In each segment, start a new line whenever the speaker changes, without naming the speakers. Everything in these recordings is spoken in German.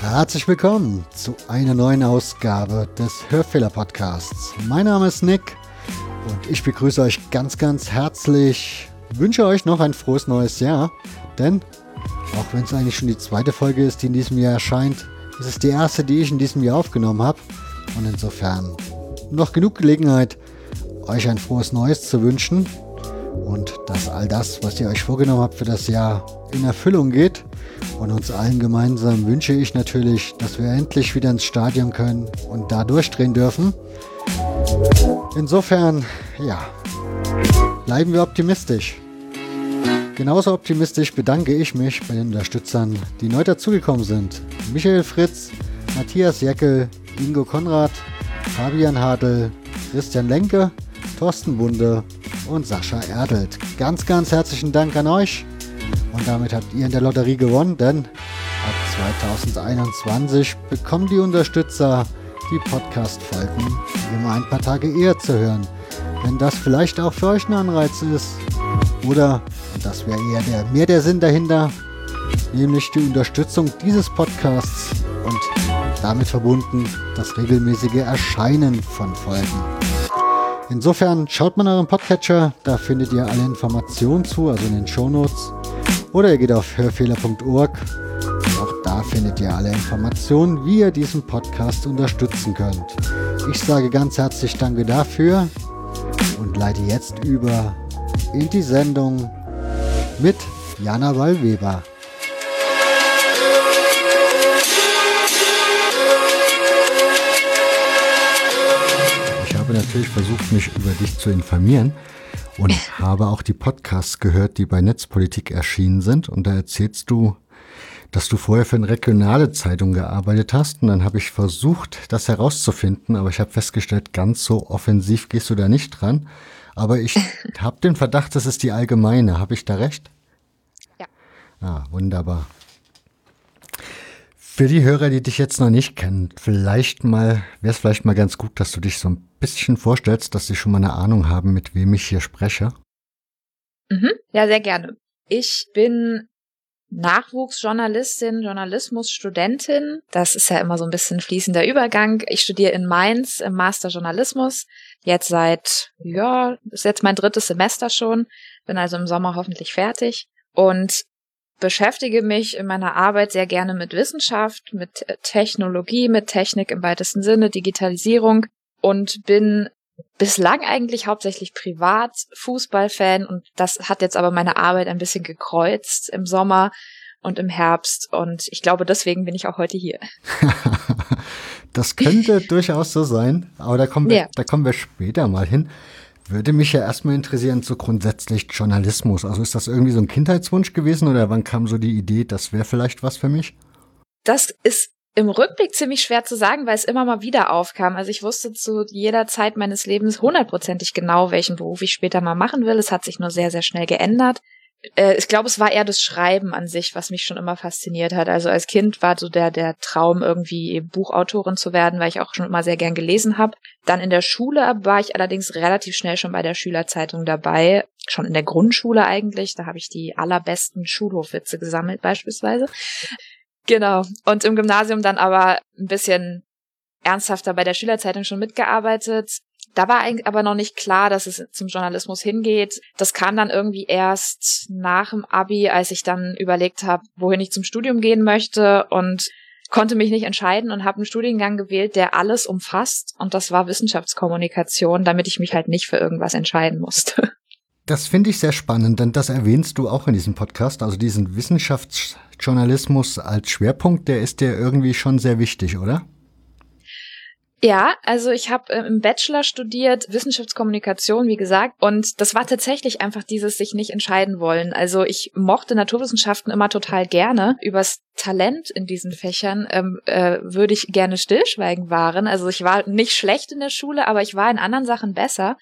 Herzlich willkommen zu einer neuen Ausgabe des Hörfehler Podcasts. Mein Name ist Nick und ich begrüße euch ganz, ganz herzlich. Wünsche euch noch ein frohes neues Jahr, denn auch wenn es eigentlich schon die zweite Folge ist, die in diesem Jahr erscheint, ist es die erste, die ich in diesem Jahr aufgenommen habe. Und insofern noch genug Gelegenheit, euch ein frohes Neues zu wünschen und dass all das, was ihr euch vorgenommen habt für das Jahr, in Erfüllung geht. Und uns allen gemeinsam wünsche ich natürlich, dass wir endlich wieder ins Stadion können und da durchdrehen dürfen. Insofern, ja, bleiben wir optimistisch. Genauso optimistisch bedanke ich mich bei den Unterstützern, die neu dazugekommen sind. Michael Fritz, Matthias Jeckel, Ingo Konrad, Fabian Hadel, Christian Lenke, Thorsten Bunde und Sascha Erdelt. Ganz, ganz herzlichen Dank an euch. Und damit habt ihr in der Lotterie gewonnen, denn ab 2021 bekommen die Unterstützer die Podcast-Folgen immer ein paar Tage eher zu hören. Wenn das vielleicht auch für euch ein Anreiz ist. Oder, und das wäre eher der, mehr der Sinn dahinter, nämlich die Unterstützung dieses Podcasts und damit verbunden das regelmäßige Erscheinen von Folgen. Insofern schaut mal euren Podcatcher, da findet ihr alle Informationen zu, also in den Shownotes. Oder ihr geht auf hörfehler.org. Auch da findet ihr alle Informationen, wie ihr diesen Podcast unterstützen könnt. Ich sage ganz herzlich Danke dafür und leite jetzt über in die Sendung mit Jana Wallweber. Ich habe natürlich versucht, mich über dich zu informieren und habe auch die Podcasts gehört, die bei Netzpolitik erschienen sind. Und da erzählst du, dass du vorher für eine regionale Zeitung gearbeitet hast. Und dann habe ich versucht, das herauszufinden, aber ich habe festgestellt, ganz so offensiv gehst du da nicht dran. Aber ich habe den Verdacht, das ist die allgemeine. Habe ich da recht?
Ja.
Ah, wunderbar. Für die Hörer, die dich jetzt noch nicht kennen, vielleicht mal, wäre es vielleicht mal ganz gut, dass du dich so ein bisschen vorstellst, dass sie schon mal eine Ahnung haben, mit wem ich hier spreche.
Mhm. Ja, sehr gerne. Ich bin Nachwuchsjournalistin, Journalismusstudentin. Das ist ja immer so ein bisschen fließender Übergang. Ich studiere in Mainz im Master Journalismus. Jetzt seit, ja, ist jetzt mein drittes Semester schon. Bin also im Sommer hoffentlich fertig. Und beschäftige mich in meiner Arbeit sehr gerne mit Wissenschaft, mit Technologie, mit Technik im weitesten Sinne, Digitalisierung und bin bislang eigentlich hauptsächlich privat Fußballfan und das hat jetzt aber meine Arbeit ein bisschen gekreuzt im Sommer und im Herbst und ich glaube, deswegen bin ich auch heute hier.
das könnte durchaus so sein, aber da kommen wir, ja. da kommen wir später mal hin. Würde mich ja erstmal interessieren, so grundsätzlich Journalismus. Also ist das irgendwie so ein Kindheitswunsch gewesen oder wann kam so die Idee, das wäre vielleicht was für mich?
Das ist im Rückblick ziemlich schwer zu sagen, weil es immer mal wieder aufkam. Also ich wusste zu jeder Zeit meines Lebens hundertprozentig genau, welchen Beruf ich später mal machen will. Es hat sich nur sehr, sehr schnell geändert äh, ich glaube, es war eher das Schreiben an sich, was mich schon immer fasziniert hat. Also als Kind war so der, der Traum, irgendwie Buchautorin zu werden, weil ich auch schon immer sehr gern gelesen habe. Dann in der Schule war ich allerdings relativ schnell schon bei der Schülerzeitung dabei. Schon in der Grundschule eigentlich. Da habe ich die allerbesten Schulhofwitze gesammelt beispielsweise. Genau. Und im Gymnasium dann aber ein bisschen ernsthafter bei der Schülerzeitung schon mitgearbeitet. Da war aber noch nicht klar, dass es zum Journalismus hingeht. Das kam dann irgendwie erst nach dem Abi, als ich dann überlegt habe, wohin ich zum Studium gehen möchte und konnte mich nicht entscheiden und habe einen Studiengang gewählt, der alles umfasst und das war Wissenschaftskommunikation, damit ich mich halt nicht für irgendwas entscheiden musste.
Das finde ich sehr spannend, denn das erwähnst du auch in diesem Podcast. Also diesen Wissenschaftsjournalismus als Schwerpunkt, der ist dir irgendwie schon sehr wichtig, oder?
Ja, also ich habe äh, im Bachelor studiert Wissenschaftskommunikation, wie gesagt, und das war tatsächlich einfach dieses sich nicht entscheiden wollen. Also ich mochte Naturwissenschaften immer total gerne. Übers Talent in diesen Fächern ähm, äh, würde ich gerne stillschweigen wahren. Also ich war nicht schlecht in der Schule, aber ich war in anderen Sachen besser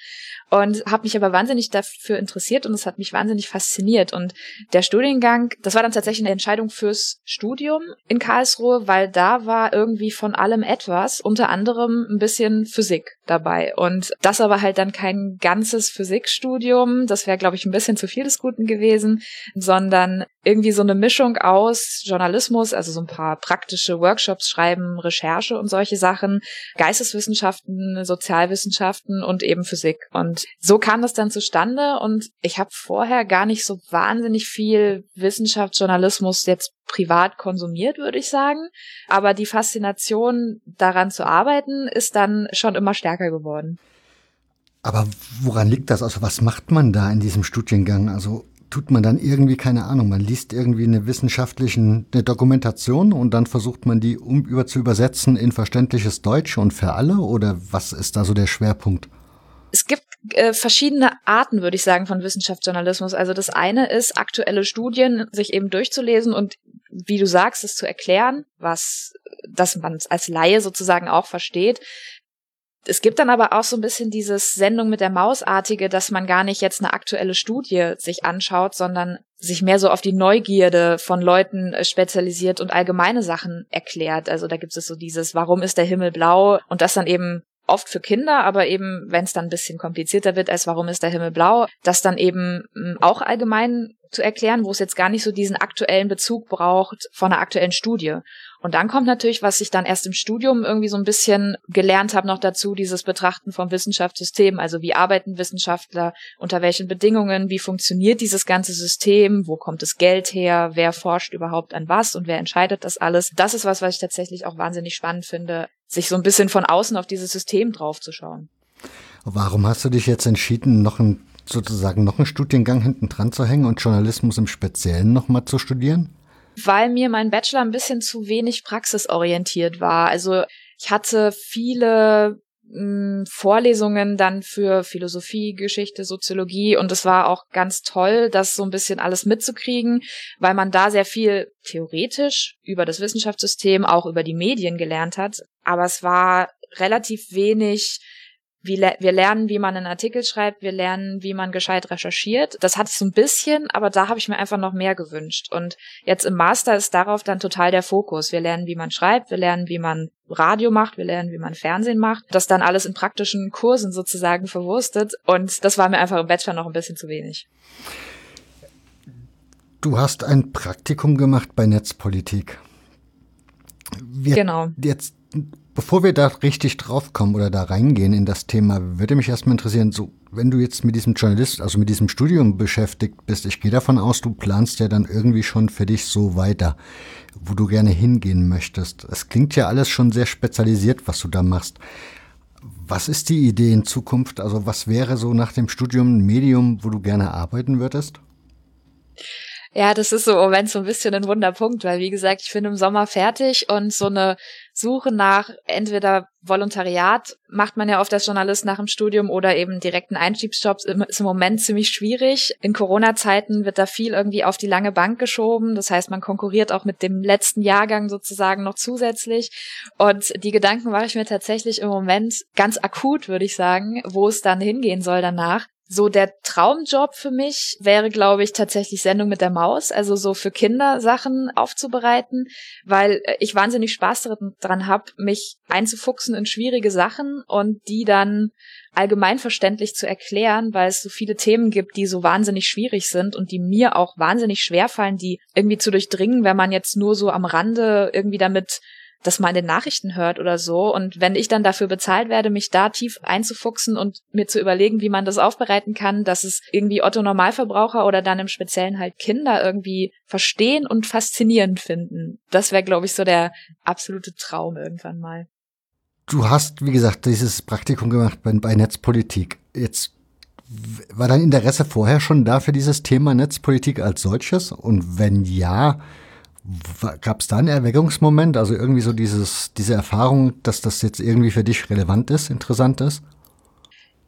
und habe mich aber wahnsinnig dafür interessiert und es hat mich wahnsinnig fasziniert. Und der Studiengang, das war dann tatsächlich eine Entscheidung fürs Studium in Karlsruhe, weil da war irgendwie von allem etwas, unter anderem ein bisschen Physik dabei. Und das aber halt dann kein ganzes Physikstudium, das wäre, glaube ich, ein bisschen zu viel des Guten gewesen, sondern irgendwie so eine Mischung aus Journalismus, also so ein paar praktische Workshops schreiben, Recherche und solche Sachen, Geisteswissenschaften, Sozialwissenschaften und eben Physik. Und so kam das dann zustande und ich habe vorher gar nicht so wahnsinnig viel Wissenschaftsjournalismus jetzt privat konsumiert, würde ich sagen. Aber die Faszination daran zu arbeiten ist dann schon immer stärker geworden.
Aber woran liegt das? Also was macht man da in diesem Studiengang? Also tut man dann irgendwie, keine Ahnung, man liest irgendwie eine wissenschaftliche eine Dokumentation und dann versucht man die um, über zu übersetzen in verständliches Deutsch und für alle? Oder was ist da so der Schwerpunkt?
Es gibt äh, verschiedene Arten, würde ich sagen, von Wissenschaftsjournalismus. Also das eine ist, aktuelle Studien sich eben durchzulesen und wie du sagst, es zu erklären, was, dass man es als Laie sozusagen auch versteht. Es gibt dann aber auch so ein bisschen dieses Sendung mit der Mausartige, dass man gar nicht jetzt eine aktuelle Studie sich anschaut, sondern sich mehr so auf die Neugierde von Leuten äh, spezialisiert und allgemeine Sachen erklärt. Also da gibt es so dieses, warum ist der Himmel blau? Und das dann eben oft für Kinder, aber eben, wenn es dann ein bisschen komplizierter wird, als warum ist der Himmel blau, das dann eben hm, auch allgemein zu erklären, wo es jetzt gar nicht so diesen aktuellen Bezug braucht von einer aktuellen Studie. Und dann kommt natürlich, was ich dann erst im Studium irgendwie so ein bisschen gelernt habe, noch dazu, dieses Betrachten vom Wissenschaftssystem. Also wie arbeiten Wissenschaftler, unter welchen Bedingungen, wie funktioniert dieses ganze System, wo kommt das Geld her, wer forscht überhaupt an was und wer entscheidet das alles. Das ist was, was ich tatsächlich auch wahnsinnig spannend finde, sich so ein bisschen von außen auf dieses System draufzuschauen.
Warum hast du dich jetzt entschieden, noch ein, sozusagen noch einen Studiengang hinten dran zu hängen und Journalismus im Speziellen nochmal zu studieren?
Weil mir mein Bachelor ein bisschen zu wenig praxisorientiert war. Also ich hatte viele mh, Vorlesungen dann für Philosophie, Geschichte, Soziologie und es war auch ganz toll, das so ein bisschen alles mitzukriegen, weil man da sehr viel theoretisch über das Wissenschaftssystem, auch über die Medien gelernt hat. Aber es war relativ wenig wir, wir lernen, wie man einen Artikel schreibt, wir lernen, wie man gescheit recherchiert. Das hatte ich so ein bisschen, aber da habe ich mir einfach noch mehr gewünscht. Und jetzt im Master ist darauf dann total der Fokus. Wir lernen, wie man schreibt, wir lernen, wie man Radio macht, wir lernen, wie man Fernsehen macht. Das dann alles in praktischen Kursen sozusagen verwurstet. Und das war mir einfach im Bachelor noch ein bisschen zu wenig.
Du hast ein Praktikum gemacht bei Netzpolitik. Wir
genau.
Jetzt Bevor wir da richtig draufkommen oder da reingehen in das Thema, würde mich erstmal interessieren, so, wenn du jetzt mit diesem Journalist, also mit diesem Studium beschäftigt bist, ich gehe davon aus, du planst ja dann irgendwie schon für dich so weiter, wo du gerne hingehen möchtest. Es klingt ja alles schon sehr spezialisiert, was du da machst. Was ist die Idee in Zukunft? Also was wäre so nach dem Studium ein Medium, wo du gerne arbeiten würdest?
Ja, das ist so im Moment so ein bisschen ein Wunderpunkt, weil wie gesagt, ich bin im Sommer fertig und so eine Suche nach entweder Volontariat macht man ja oft als Journalist nach dem Studium oder eben direkten Einstiegsjobs ist im Moment ziemlich schwierig. In Corona-Zeiten wird da viel irgendwie auf die lange Bank geschoben. Das heißt, man konkurriert auch mit dem letzten Jahrgang sozusagen noch zusätzlich. Und die Gedanken mache ich mir tatsächlich im Moment ganz akut, würde ich sagen, wo es dann hingehen soll danach. So der Traumjob für mich wäre, glaube ich, tatsächlich Sendung mit der Maus, also so für Kinder Sachen aufzubereiten, weil äh, ich wahnsinnig Spaß daran habe, mich einzufuchsen in schwierige Sachen und die dann allgemeinverständlich zu erklären, weil es so viele Themen gibt, die so wahnsinnig schwierig sind und die mir auch wahnsinnig schwer fallen, die irgendwie zu durchdringen, wenn man jetzt nur so am Rande irgendwie damit das mal in den Nachrichten hört oder so. Und wenn ich dann dafür bezahlt werde, mich da tief einzufuchsen und mir zu überlegen, wie man das aufbereiten kann, dass es irgendwie Otto Normalverbraucher oder dann im Speziellen halt Kinder irgendwie verstehen und faszinierend finden. Das wäre, glaube ich, so der absolute Traum irgendwann mal.
Du hast, wie gesagt, dieses Praktikum gemacht bei, bei Netzpolitik. Jetzt war dein Interesse vorher schon da für dieses Thema Netzpolitik als solches? Und wenn ja, Gab es da einen Erweckungsmoment, also irgendwie so dieses, diese Erfahrung, dass das jetzt irgendwie für dich relevant ist, interessant ist?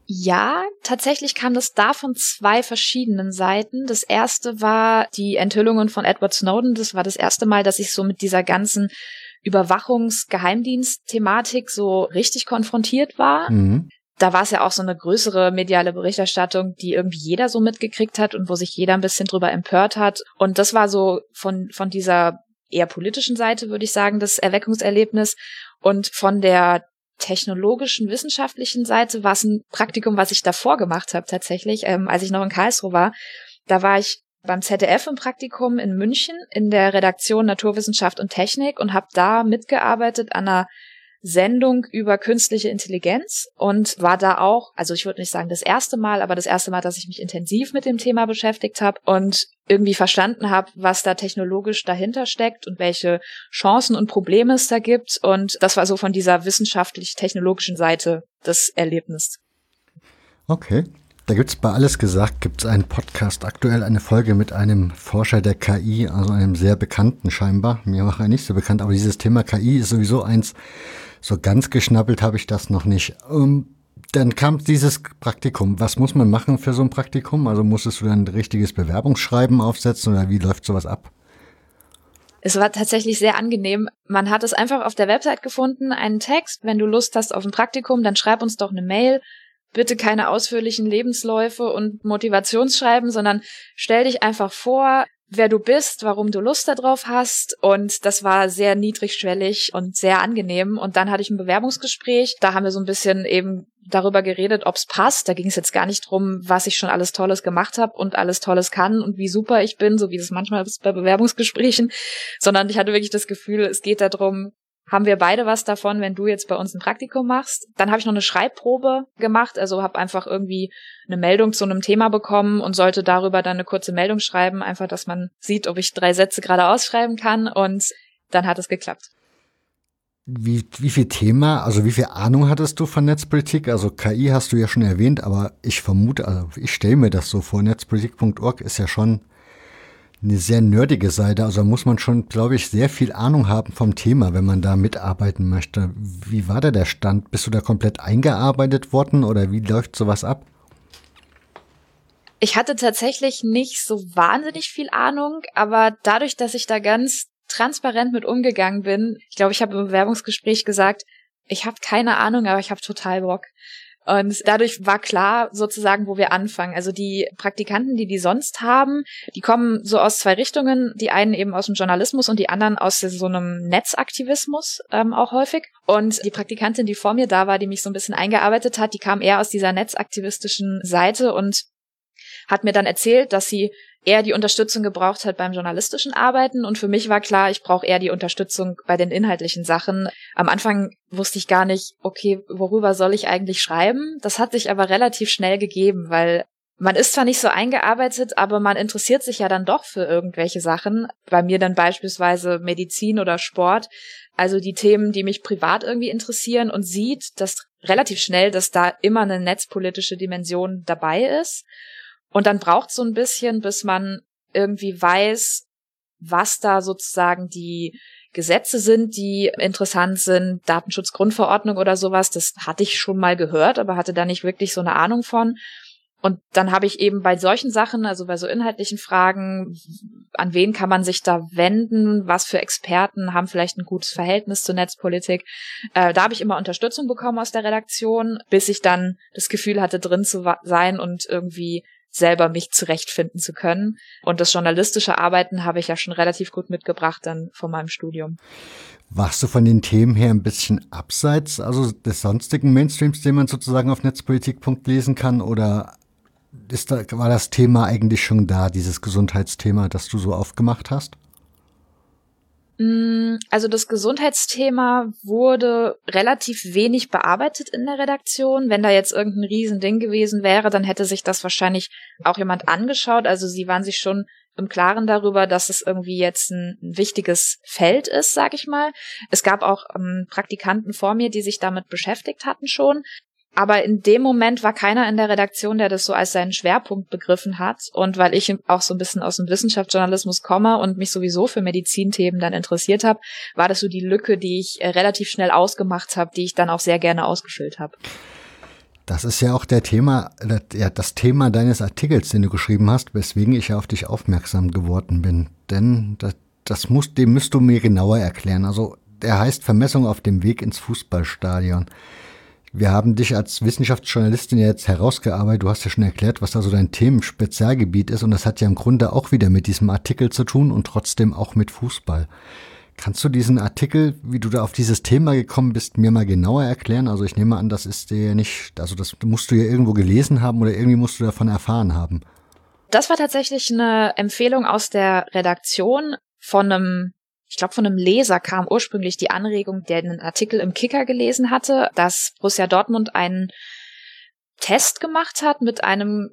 Ja, tatsächlich kam das da von zwei verschiedenen Seiten. Das erste war die Enthüllungen von Edward Snowden. Das war das erste Mal, dass ich so mit dieser ganzen Überwachungsgeheimdienst-Thematik so richtig konfrontiert war. Mhm. Da war es ja auch so eine größere mediale Berichterstattung, die irgendwie jeder so mitgekriegt hat und wo sich jeder ein bisschen drüber empört hat. Und das war so von, von dieser eher politischen Seite, würde ich sagen, das Erweckungserlebnis. Und von der technologischen, wissenschaftlichen Seite war es ein Praktikum, was ich davor gemacht habe tatsächlich, ähm, als ich noch in Karlsruhe war. Da war ich beim ZDF im Praktikum in München in der Redaktion Naturwissenschaft und Technik und habe da mitgearbeitet an einer Sendung über künstliche Intelligenz und war da auch, also ich würde nicht sagen das erste Mal, aber das erste Mal, dass ich mich intensiv mit dem Thema beschäftigt habe und irgendwie verstanden habe, was da technologisch dahinter steckt und welche Chancen und Probleme es da gibt. Und das war so von dieser wissenschaftlich-technologischen Seite das Erlebnis.
Okay. Da gibt's bei Alles gesagt, gibt's einen Podcast, aktuell eine Folge mit einem Forscher der KI, also einem sehr bekannten scheinbar. Mir war er nicht so bekannt, aber dieses Thema KI ist sowieso eins, so ganz geschnappelt habe ich das noch nicht. Ähm, dann kam dieses Praktikum. Was muss man machen für so ein Praktikum? Also musstest du dann ein richtiges Bewerbungsschreiben aufsetzen oder wie läuft sowas ab?
Es war tatsächlich sehr angenehm. Man hat es einfach auf der Website gefunden, einen Text. Wenn du Lust hast auf ein Praktikum, dann schreib uns doch eine Mail. Bitte keine ausführlichen Lebensläufe und Motivationsschreiben, sondern stell dich einfach vor, wer du bist, warum du Lust darauf hast. Und das war sehr niedrigschwellig und sehr angenehm. Und dann hatte ich ein Bewerbungsgespräch. Da haben wir so ein bisschen eben darüber geredet, ob es passt. Da ging es jetzt gar nicht drum, was ich schon alles Tolles gemacht habe und alles Tolles kann und wie super ich bin, so wie das manchmal ist bei Bewerbungsgesprächen, sondern ich hatte wirklich das Gefühl, es geht darum, haben wir beide was davon, wenn du jetzt bei uns ein Praktikum machst. Dann habe ich noch eine Schreibprobe gemacht, also habe einfach irgendwie eine Meldung zu einem Thema bekommen und sollte darüber dann eine kurze Meldung schreiben, einfach, dass man sieht, ob ich drei Sätze gerade ausschreiben kann und dann hat es geklappt.
Wie, wie viel Thema, also wie viel Ahnung hattest du von Netzpolitik? Also KI hast du ja schon erwähnt, aber ich vermute, also ich stelle mir das so vor, netzpolitik.org ist ja schon eine sehr nerdige Seite. Also muss man schon, glaube ich, sehr viel Ahnung haben vom Thema, wenn man da mitarbeiten möchte. Wie war da der Stand? Bist du da komplett eingearbeitet worden oder wie läuft sowas ab?
Ich hatte tatsächlich nicht so wahnsinnig viel Ahnung, aber dadurch, dass ich da ganz transparent mit umgegangen bin, ich glaube, ich habe im Bewerbungsgespräch gesagt, ich habe keine Ahnung, aber ich habe total Bock. Und dadurch war klar sozusagen, wo wir anfangen. Also die Praktikanten, die die sonst haben, die kommen so aus zwei Richtungen. Die einen eben aus dem Journalismus und die anderen aus so einem Netzaktivismus ähm, auch häufig. Und die Praktikantin, die vor mir da war, die mich so ein bisschen eingearbeitet hat, die kam eher aus dieser netzaktivistischen Seite und hat mir dann erzählt, dass sie eher die Unterstützung gebraucht hat beim journalistischen Arbeiten und für mich war klar, ich brauche eher die Unterstützung bei den inhaltlichen Sachen. Am Anfang wusste ich gar nicht, okay, worüber soll ich eigentlich schreiben? Das hat sich aber relativ schnell gegeben, weil man ist zwar nicht so eingearbeitet, aber man interessiert sich ja dann doch für irgendwelche Sachen. Bei mir dann beispielsweise Medizin oder Sport. Also die Themen, die mich privat irgendwie interessieren und sieht, dass relativ schnell, dass da immer eine netzpolitische Dimension dabei ist. Und dann braucht so ein bisschen, bis man irgendwie weiß, was da sozusagen die Gesetze sind, die interessant sind, Datenschutzgrundverordnung oder sowas, das hatte ich schon mal gehört, aber hatte da nicht wirklich so eine Ahnung von. Und dann habe ich eben bei solchen Sachen, also bei so inhaltlichen Fragen, an wen kann man sich da wenden, was für Experten haben vielleicht ein gutes Verhältnis zur Netzpolitik, äh, da habe ich immer Unterstützung bekommen aus der Redaktion, bis ich dann das Gefühl hatte, drin zu sein und irgendwie selber mich zurechtfinden zu können. Und das journalistische Arbeiten habe ich ja schon relativ gut mitgebracht dann von meinem Studium.
Warst du von den Themen her ein bisschen abseits, also des sonstigen Mainstreams, den man sozusagen auf netzpolitik.de lesen kann, oder ist da, war das Thema eigentlich schon da, dieses Gesundheitsthema, das du so aufgemacht hast?
Mm, also das Gesundheitsthema wurde relativ wenig bearbeitet in der Redaktion. Wenn da jetzt irgendein Riesending gewesen wäre, dann hätte sich das wahrscheinlich auch jemand angeschaut. Also sie waren sich schon im Klaren darüber, dass es irgendwie jetzt ein, wichtiges Feld ist, sag ich mal. Es gab auch ähm, Praktikanten vor mir, die sich damit beschäftigt hatten schon. Aber in dem Moment war keiner in der Redaktion, der das so als seinen Schwerpunkt begriffen hat. Und weil ich auch so ein bisschen aus dem Wissenschaftsjournalismus komme und mich sowieso für Medizinthemen dann interessiert habe, war das so die Lücke, die ich äh, relativ schnell ausgemacht habe, die ich dann auch sehr gerne ausgefüllt habe.
Das ist ja auch der Thema, ja, das Thema deines Artikels, den du geschrieben hast, weswegen ich auf dich aufmerksam geworden bin. Denn das, das muss, dem müsst du mir genauer erklären. Also, der heißt Vermessung auf dem Weg ins Fußballstadion. Wir haben dich als Wissenschaftsjournalistin ja jetzt herausgearbeitet. Du hast ja schon erklärt, was da so dein Themenspezialgebiet ist. Und das hat ja im Grunde auch wieder mit diesem Artikel zu tun und trotzdem auch mit Fußball. Kannst du diesen Artikel, wie du da auf dieses Thema gekommen bist, mir mal genauer erklären? Also ich nehme an, das ist dir nicht, also das musst du ja irgendwo gelesen haben oder irgendwie musst du davon erfahren haben.
Das war tatsächlich eine Empfehlung aus der Redaktion von einem ich glaube, von einem Leser kam ursprünglich die Anregung, der einen Artikel im Kicker gelesen hatte, dass Borussia Dortmund einen Test gemacht hat mit einem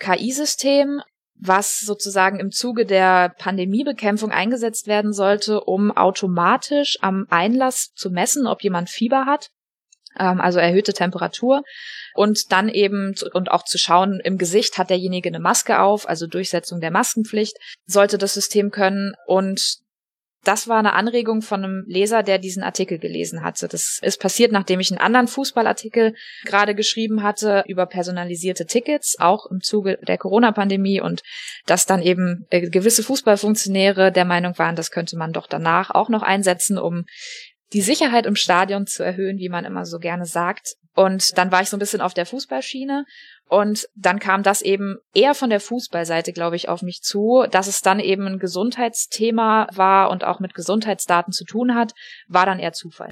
KI-System, was sozusagen im Zuge der Pandemiebekämpfung eingesetzt werden sollte, um automatisch am Einlass zu messen, ob jemand Fieber hat, ähm, also erhöhte Temperatur. Und dann eben und auch zu schauen, im Gesicht hat derjenige eine Maske auf, also Durchsetzung der Maskenpflicht, sollte das System können. Und das war eine Anregung von einem Leser, der diesen Artikel gelesen hatte. Das ist passiert, nachdem ich einen anderen Fußballartikel gerade geschrieben hatte über personalisierte Tickets, auch im Zuge der Corona-Pandemie und dass dann eben äh, gewisse Fußballfunktionäre der Meinung waren, das könnte man doch danach auch noch einsetzen, um die Sicherheit im Stadion zu erhöhen, wie man immer so gerne sagt. Und dann war ich so ein bisschen auf der Fußballschiene und dann kam das eben eher von der Fußballseite, glaube ich, auf mich zu, dass es dann eben ein Gesundheitsthema war und auch mit Gesundheitsdaten zu tun hat, war dann eher Zufall.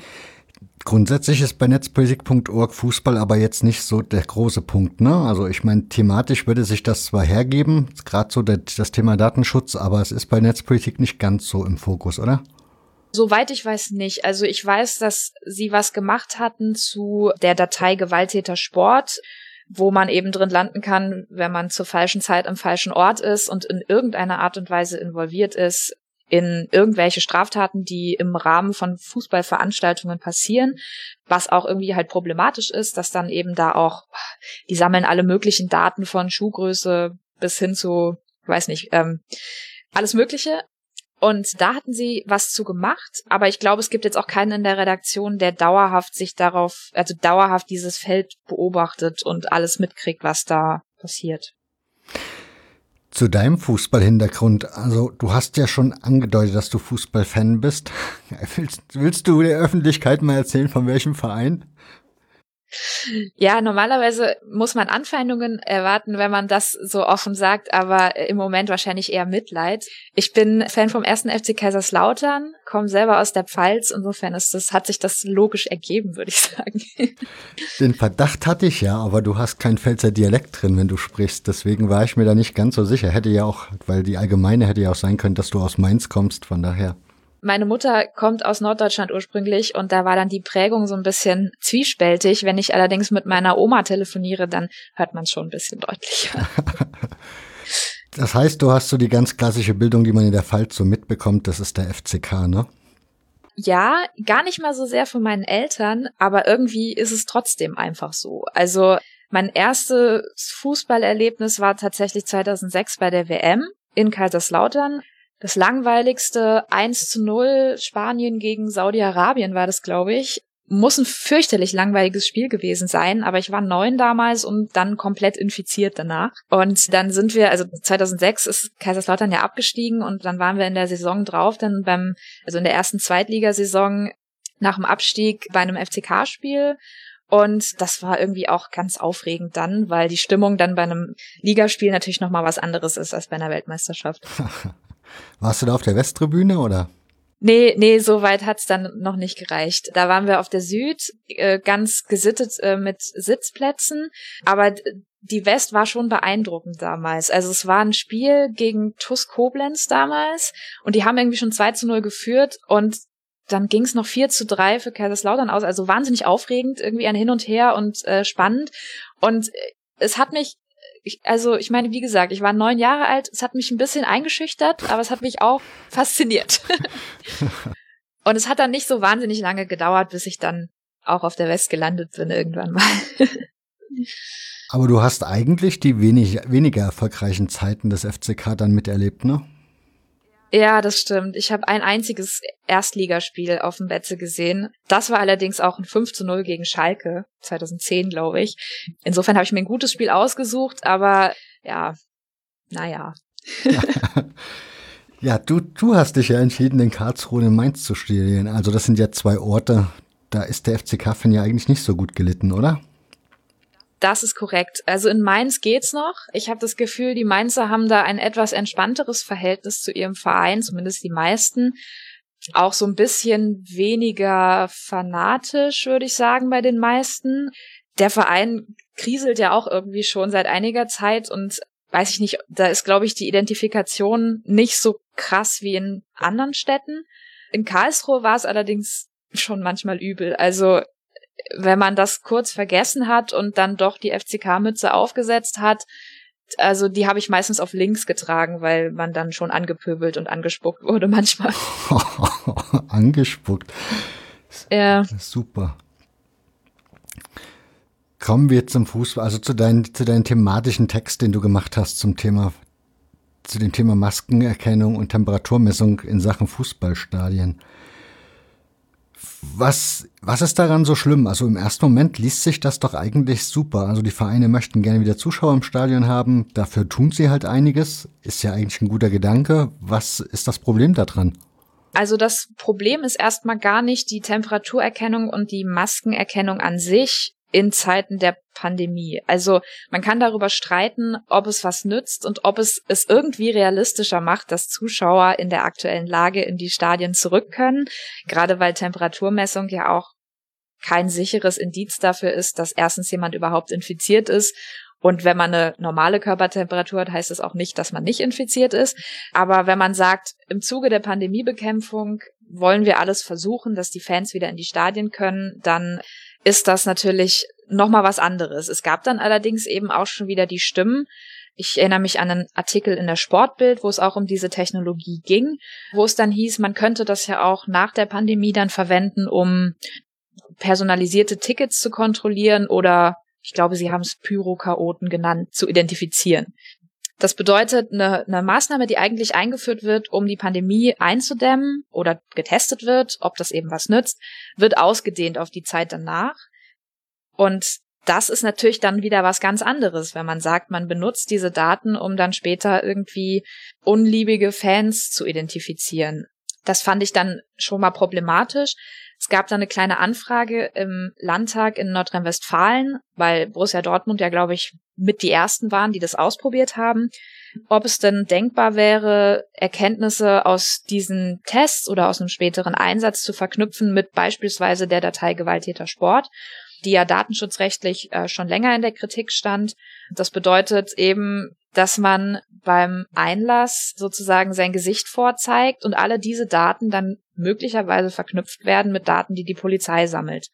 Grundsätzlich ist bei netzpolitik.org Fußball aber jetzt nicht so der große Punkt, ne? Also ich meine, thematisch würde sich das zwar hergeben, gerade so das Thema Datenschutz, aber es ist bei Netzpolitik nicht ganz so im Fokus, oder?
Soweit ich weiß nicht. Also ich weiß, dass sie was gemacht hatten zu der Datei Gewalttäter Sport, wo man eben drin landen kann, wenn man zur falschen Zeit am falschen Ort ist und in irgendeiner Art und Weise involviert ist in irgendwelche Straftaten, die im Rahmen von Fußballveranstaltungen passieren, was auch irgendwie halt problematisch ist, dass dann eben da auch, die sammeln alle möglichen Daten von Schuhgröße bis hin zu, weiß nicht, ähm, alles Mögliche. Und da hatten sie was zu gemacht, aber ich glaube, es gibt jetzt auch keinen in der Redaktion, der dauerhaft sich darauf, also dauerhaft dieses Feld beobachtet und alles mitkriegt, was da passiert.
Zu deinem Fußballhintergrund, also du hast ja schon angedeutet, dass du Fußballfan bist. Willst, willst du der Öffentlichkeit mal erzählen, von welchem Verein?
Ja, normalerweise muss man Anfeindungen erwarten, wenn man das so offen sagt, aber im Moment wahrscheinlich eher Mitleid. Ich bin Fan vom ersten FC Kaiserslautern, komme selber aus der Pfalz, insofern ist das, hat sich das logisch ergeben, würde ich sagen.
Den Verdacht hatte ich ja, aber du hast kein Pfälzer Dialekt drin, wenn du sprichst, deswegen war ich mir da nicht ganz so sicher. Hätte ja auch, weil die allgemeine hätte ja auch sein können, dass du aus Mainz kommst, von daher.
Meine Mutter kommt aus Norddeutschland ursprünglich und da war dann die Prägung so ein bisschen zwiespältig. Wenn ich allerdings mit meiner Oma telefoniere, dann hört man es schon ein bisschen deutlicher.
das heißt, du hast so die ganz klassische Bildung, die man in der Pfalz so mitbekommt, das ist der FCK, ne?
Ja, gar nicht mal so sehr von meinen Eltern, aber irgendwie ist es trotzdem einfach so. Also mein erstes Fußballerlebnis war tatsächlich 2006 bei der WM in Kaiserslautern. Das langweiligste 1 zu 0 Spanien gegen Saudi-Arabien war das, glaube ich. Muss ein fürchterlich langweiliges Spiel gewesen sein, aber ich war neun damals und dann komplett infiziert danach. Und dann sind wir, also 2006 ist Kaiserslautern ja abgestiegen und dann waren wir in der Saison drauf, dann beim, also in der ersten Zweitligasaison nach dem Abstieg bei einem FCK-Spiel und das war irgendwie auch ganz aufregend dann, weil die Stimmung dann bei einem Ligaspiel natürlich nochmal was anderes ist als bei einer Weltmeisterschaft.
Warst du da auf der Westtribüne oder?
Nee, nee, so weit hat's dann noch nicht gereicht. Da waren wir auf der Süd, äh, ganz gesittet äh, mit Sitzplätzen, aber die West war schon beeindruckend damals. Also es war ein Spiel gegen TUS Koblenz damals und die haben irgendwie schon 2 zu 0 geführt und dann ging's noch 4 zu 3 für Kaiserslautern aus. Also wahnsinnig aufregend, irgendwie ein Hin und Her und äh, spannend. Und es hat mich ich, also ich meine, wie gesagt, ich war neun Jahre alt, es hat mich ein bisschen eingeschüchtert, aber es hat mich auch fasziniert. Und es hat dann nicht so wahnsinnig lange gedauert, bis ich dann auch auf der West gelandet bin irgendwann mal.
aber du hast eigentlich die wenig, weniger erfolgreichen Zeiten des FCK dann miterlebt, ne?
Ja, das stimmt. Ich habe ein einziges Erstligaspiel auf dem Betze gesehen. Das war allerdings auch ein 5 zu 0 gegen Schalke, 2010, glaube ich. Insofern habe ich mir ein gutes Spiel ausgesucht, aber ja, naja.
ja, du, du hast dich ja entschieden, in Karlsruhe in Mainz zu studieren. Also das sind ja zwei Orte, da ist der FCK-Fan ja eigentlich nicht so gut gelitten, oder?
Das ist korrekt. Also in Mainz geht's noch. Ich habe das Gefühl, die Mainzer haben da ein etwas entspannteres Verhältnis zu ihrem Verein, zumindest die meisten. Auch so ein bisschen weniger fanatisch, würde ich sagen, bei den meisten. Der Verein kriselt ja auch irgendwie schon seit einiger Zeit und weiß ich nicht, da ist, glaube ich, die Identifikation nicht so krass wie in anderen Städten. In Karlsruhe war es allerdings schon manchmal übel. Also wenn man das kurz vergessen hat und dann doch die FCK-Mütze aufgesetzt hat, also die habe ich meistens auf links getragen, weil man dann schon angepöbelt und angespuckt wurde manchmal.
angespuckt. Ja. Super. Kommen wir zum Fußball, also zu deinem zu deinen thematischen Text, den du gemacht hast zum Thema, zu dem Thema Maskenerkennung und Temperaturmessung in Sachen Fußballstadien. Was, was ist daran so schlimm? Also im ersten Moment liest sich das doch eigentlich super. Also die Vereine möchten gerne wieder Zuschauer im Stadion haben. Dafür tun sie halt einiges. Ist ja eigentlich ein guter Gedanke. Was ist das Problem daran?
Also das Problem ist erstmal gar nicht die Temperaturerkennung und die Maskenerkennung an sich, in Zeiten der Pandemie. Also man kann darüber streiten, ob es was nützt und ob es es irgendwie realistischer macht, dass Zuschauer in der aktuellen Lage in die Stadien zurück können, gerade weil Temperaturmessung ja auch kein sicheres Indiz dafür ist, dass erstens jemand überhaupt infiziert ist und wenn man eine normale Körpertemperatur hat, heißt es auch nicht, dass man nicht infiziert ist. Aber wenn man sagt, im Zuge der Pandemiebekämpfung wollen wir alles versuchen, dass die Fans wieder in die Stadien können, dann ist das natürlich nochmal was anderes. Es gab dann allerdings eben auch schon wieder die Stimmen. Ich erinnere mich an einen Artikel in der Sportbild, wo es auch um diese Technologie ging, wo es dann hieß, man könnte das ja auch nach der Pandemie dann verwenden, um personalisierte Tickets zu kontrollieren oder ich glaube, sie haben es Pyrochaoten genannt, zu identifizieren. Das bedeutet, eine, eine Maßnahme, die eigentlich eingeführt wird, um die Pandemie einzudämmen oder getestet wird, ob das eben was nützt, wird ausgedehnt auf die Zeit danach. Und das ist natürlich dann wieder was ganz anderes, wenn man sagt, man benutzt diese Daten, um dann später irgendwie unliebige Fans zu identifizieren. Das fand ich dann schon mal problematisch. Es gab da eine kleine Anfrage im Landtag in Nordrhein-Westfalen, weil Borussia Dortmund ja, glaube ich, mit die ersten waren, die das ausprobiert haben, ob es denn denkbar wäre, Erkenntnisse aus diesen Tests oder aus einem späteren Einsatz zu verknüpfen mit beispielsweise der Datei Gewalttäter Sport, die ja datenschutzrechtlich äh, schon länger in der Kritik stand. Das bedeutet eben, dass man beim Einlass sozusagen sein Gesicht vorzeigt und alle diese Daten dann möglicherweise verknüpft werden mit Daten, die die Polizei sammelt.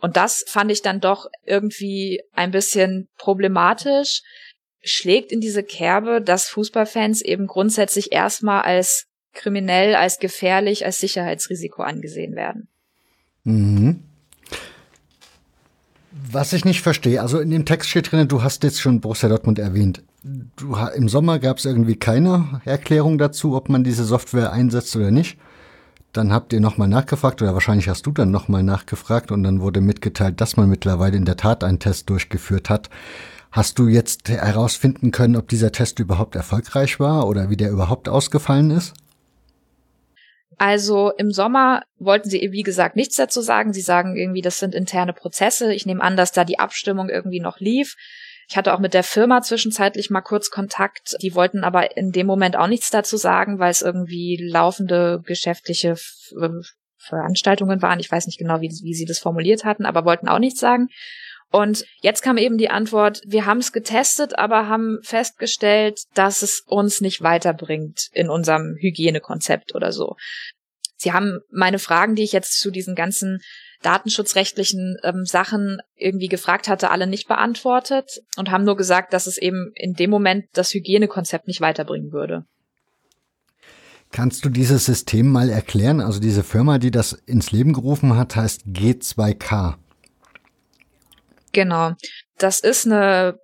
Und das fand ich dann doch irgendwie ein bisschen problematisch, schlägt in diese Kerbe, dass Fußballfans eben grundsätzlich erstmal als kriminell, als gefährlich, als Sicherheitsrisiko angesehen werden.
Mhm. Was ich nicht verstehe, also in dem Text steht drin, du hast jetzt schon Borussia Dortmund erwähnt. Du, Im Sommer gab es irgendwie keine Erklärung dazu, ob man diese Software einsetzt oder nicht. Dann habt ihr nochmal nachgefragt oder wahrscheinlich hast du dann nochmal nachgefragt und dann wurde mitgeteilt, dass man mittlerweile in der Tat einen Test durchgeführt hat. Hast du jetzt herausfinden können, ob dieser Test überhaupt erfolgreich war oder wie der überhaupt ausgefallen ist?
Also im Sommer wollten sie, wie gesagt, nichts dazu sagen. Sie sagen irgendwie, das sind interne Prozesse. Ich nehme an, dass da die Abstimmung irgendwie noch lief. Ich hatte auch mit der Firma zwischenzeitlich mal kurz Kontakt. Die wollten aber in dem Moment auch nichts dazu sagen, weil es irgendwie laufende geschäftliche äh, Veranstaltungen waren. Ich weiß nicht genau, wie, wie sie das formuliert hatten, aber wollten auch nichts sagen. Und jetzt kam eben die Antwort, wir haben es getestet, aber haben festgestellt, dass es uns nicht weiterbringt in unserem Hygienekonzept oder so. Sie haben meine Fragen, die ich jetzt zu diesen ganzen datenschutzrechtlichen ähm, Sachen irgendwie gefragt hatte, alle nicht beantwortet und haben nur gesagt, dass es eben in dem Moment das Hygienekonzept nicht weiterbringen würde.
Kannst du dieses System mal erklären? Also diese Firma, die das ins Leben gerufen hat, heißt G2K.
Genau. Das ist eine,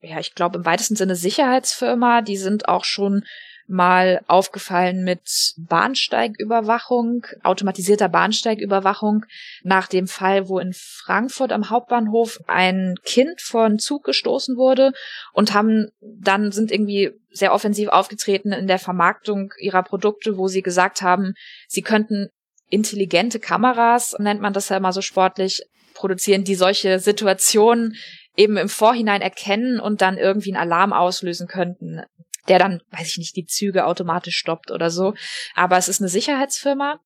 ja, ich glaube im weitesten Sinne Sicherheitsfirma. Die sind auch schon mal aufgefallen mit Bahnsteigüberwachung, automatisierter Bahnsteigüberwachung nach dem Fall, wo in Frankfurt am Hauptbahnhof ein Kind einen Zug gestoßen wurde und haben dann sind irgendwie sehr offensiv aufgetreten in der Vermarktung ihrer Produkte, wo sie gesagt haben, sie könnten intelligente Kameras, nennt man das ja immer so sportlich, produzieren, die solche Situationen eben im Vorhinein erkennen und dann irgendwie einen Alarm auslösen könnten, der dann, weiß ich nicht, die Züge automatisch stoppt oder so. Aber es ist eine Sicherheitsfirma.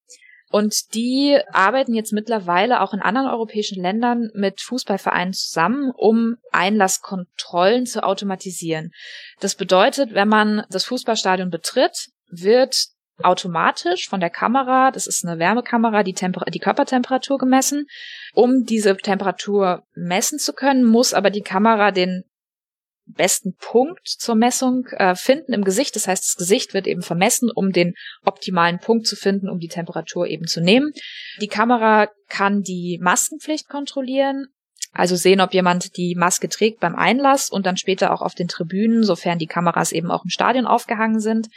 Und die arbeiten jetzt mittlerweile auch in anderen europäischen Ländern mit Fußballvereinen zusammen, um Einlasskontrollen zu automatisieren. Das bedeutet, wenn man das Fußballstadion betritt, wird automatisch von der Kamera, das ist eine Wärmekamera, die, Temper die Körpertemperatur gemessen. Um diese Temperatur messen zu können, muss aber die Kamera den besten Punkt zur Messung äh, finden im Gesicht. Das heißt, das Gesicht wird eben vermessen, um den optimalen Punkt zu finden, um die Temperatur eben zu nehmen. Die Kamera kann die Maskenpflicht kontrollieren, also sehen, ob jemand die Maske trägt beim Einlass und dann später auch auf den Tribünen, sofern die Kameras eben auch im Stadion aufgehangen sind.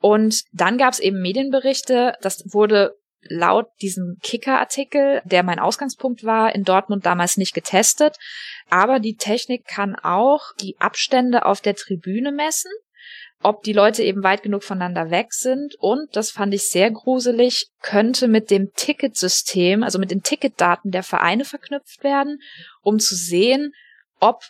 Und dann gab es eben Medienberichte, das wurde laut diesem Kicker-Artikel, der mein Ausgangspunkt war, in Dortmund damals nicht getestet. Aber die Technik kann auch die Abstände auf der Tribüne messen, ob die Leute eben weit genug voneinander weg sind. Und, das fand ich sehr gruselig, könnte mit dem Ticketsystem, also mit den Ticketdaten der Vereine verknüpft werden, um zu sehen, ob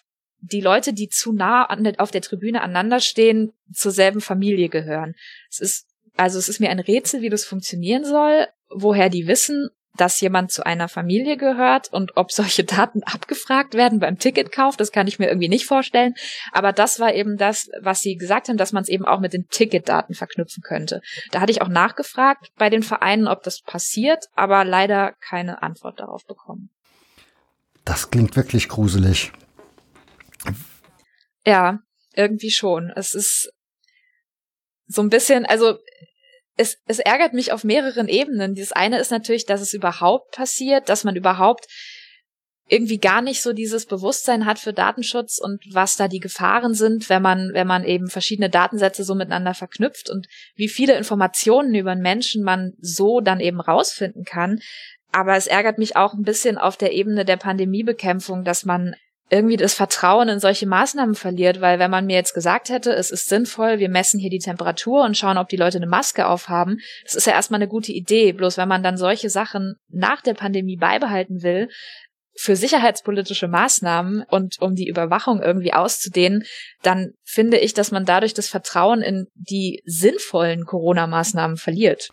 die Leute, die zu nah an, auf der Tribüne aneinander stehen, zur selben Familie gehören. Es ist, also es ist mir ein Rätsel, wie das funktionieren soll, woher die wissen, dass jemand zu einer Familie gehört und ob solche Daten abgefragt werden beim Ticketkauf, das kann ich mir irgendwie nicht vorstellen. Aber das war eben das, was sie gesagt haben, dass man es eben auch mit den Ticketdaten verknüpfen könnte. Da hatte ich auch nachgefragt bei den Vereinen, ob das passiert, aber leider keine Antwort darauf bekommen.
Das klingt wirklich gruselig.
Ja, irgendwie schon. Es ist so ein bisschen, also es, es ärgert mich auf mehreren Ebenen. Dieses eine ist natürlich, dass es überhaupt passiert, dass man überhaupt irgendwie gar nicht so dieses Bewusstsein hat für Datenschutz und was da die Gefahren sind, wenn man, wenn man eben verschiedene Datensätze so miteinander verknüpft und wie viele Informationen über einen Menschen man so dann eben rausfinden kann. Aber es ärgert mich auch ein bisschen auf der Ebene der Pandemiebekämpfung, dass man irgendwie das Vertrauen in solche Maßnahmen verliert, weil wenn man mir jetzt gesagt hätte, es ist sinnvoll, wir messen hier die Temperatur und schauen, ob die Leute eine Maske aufhaben, das ist ja erstmal eine gute Idee. Bloß wenn man dann solche Sachen nach der Pandemie beibehalten will, für sicherheitspolitische Maßnahmen und um die Überwachung irgendwie auszudehnen, dann finde ich, dass man dadurch das Vertrauen in die sinnvollen Corona-Maßnahmen verliert.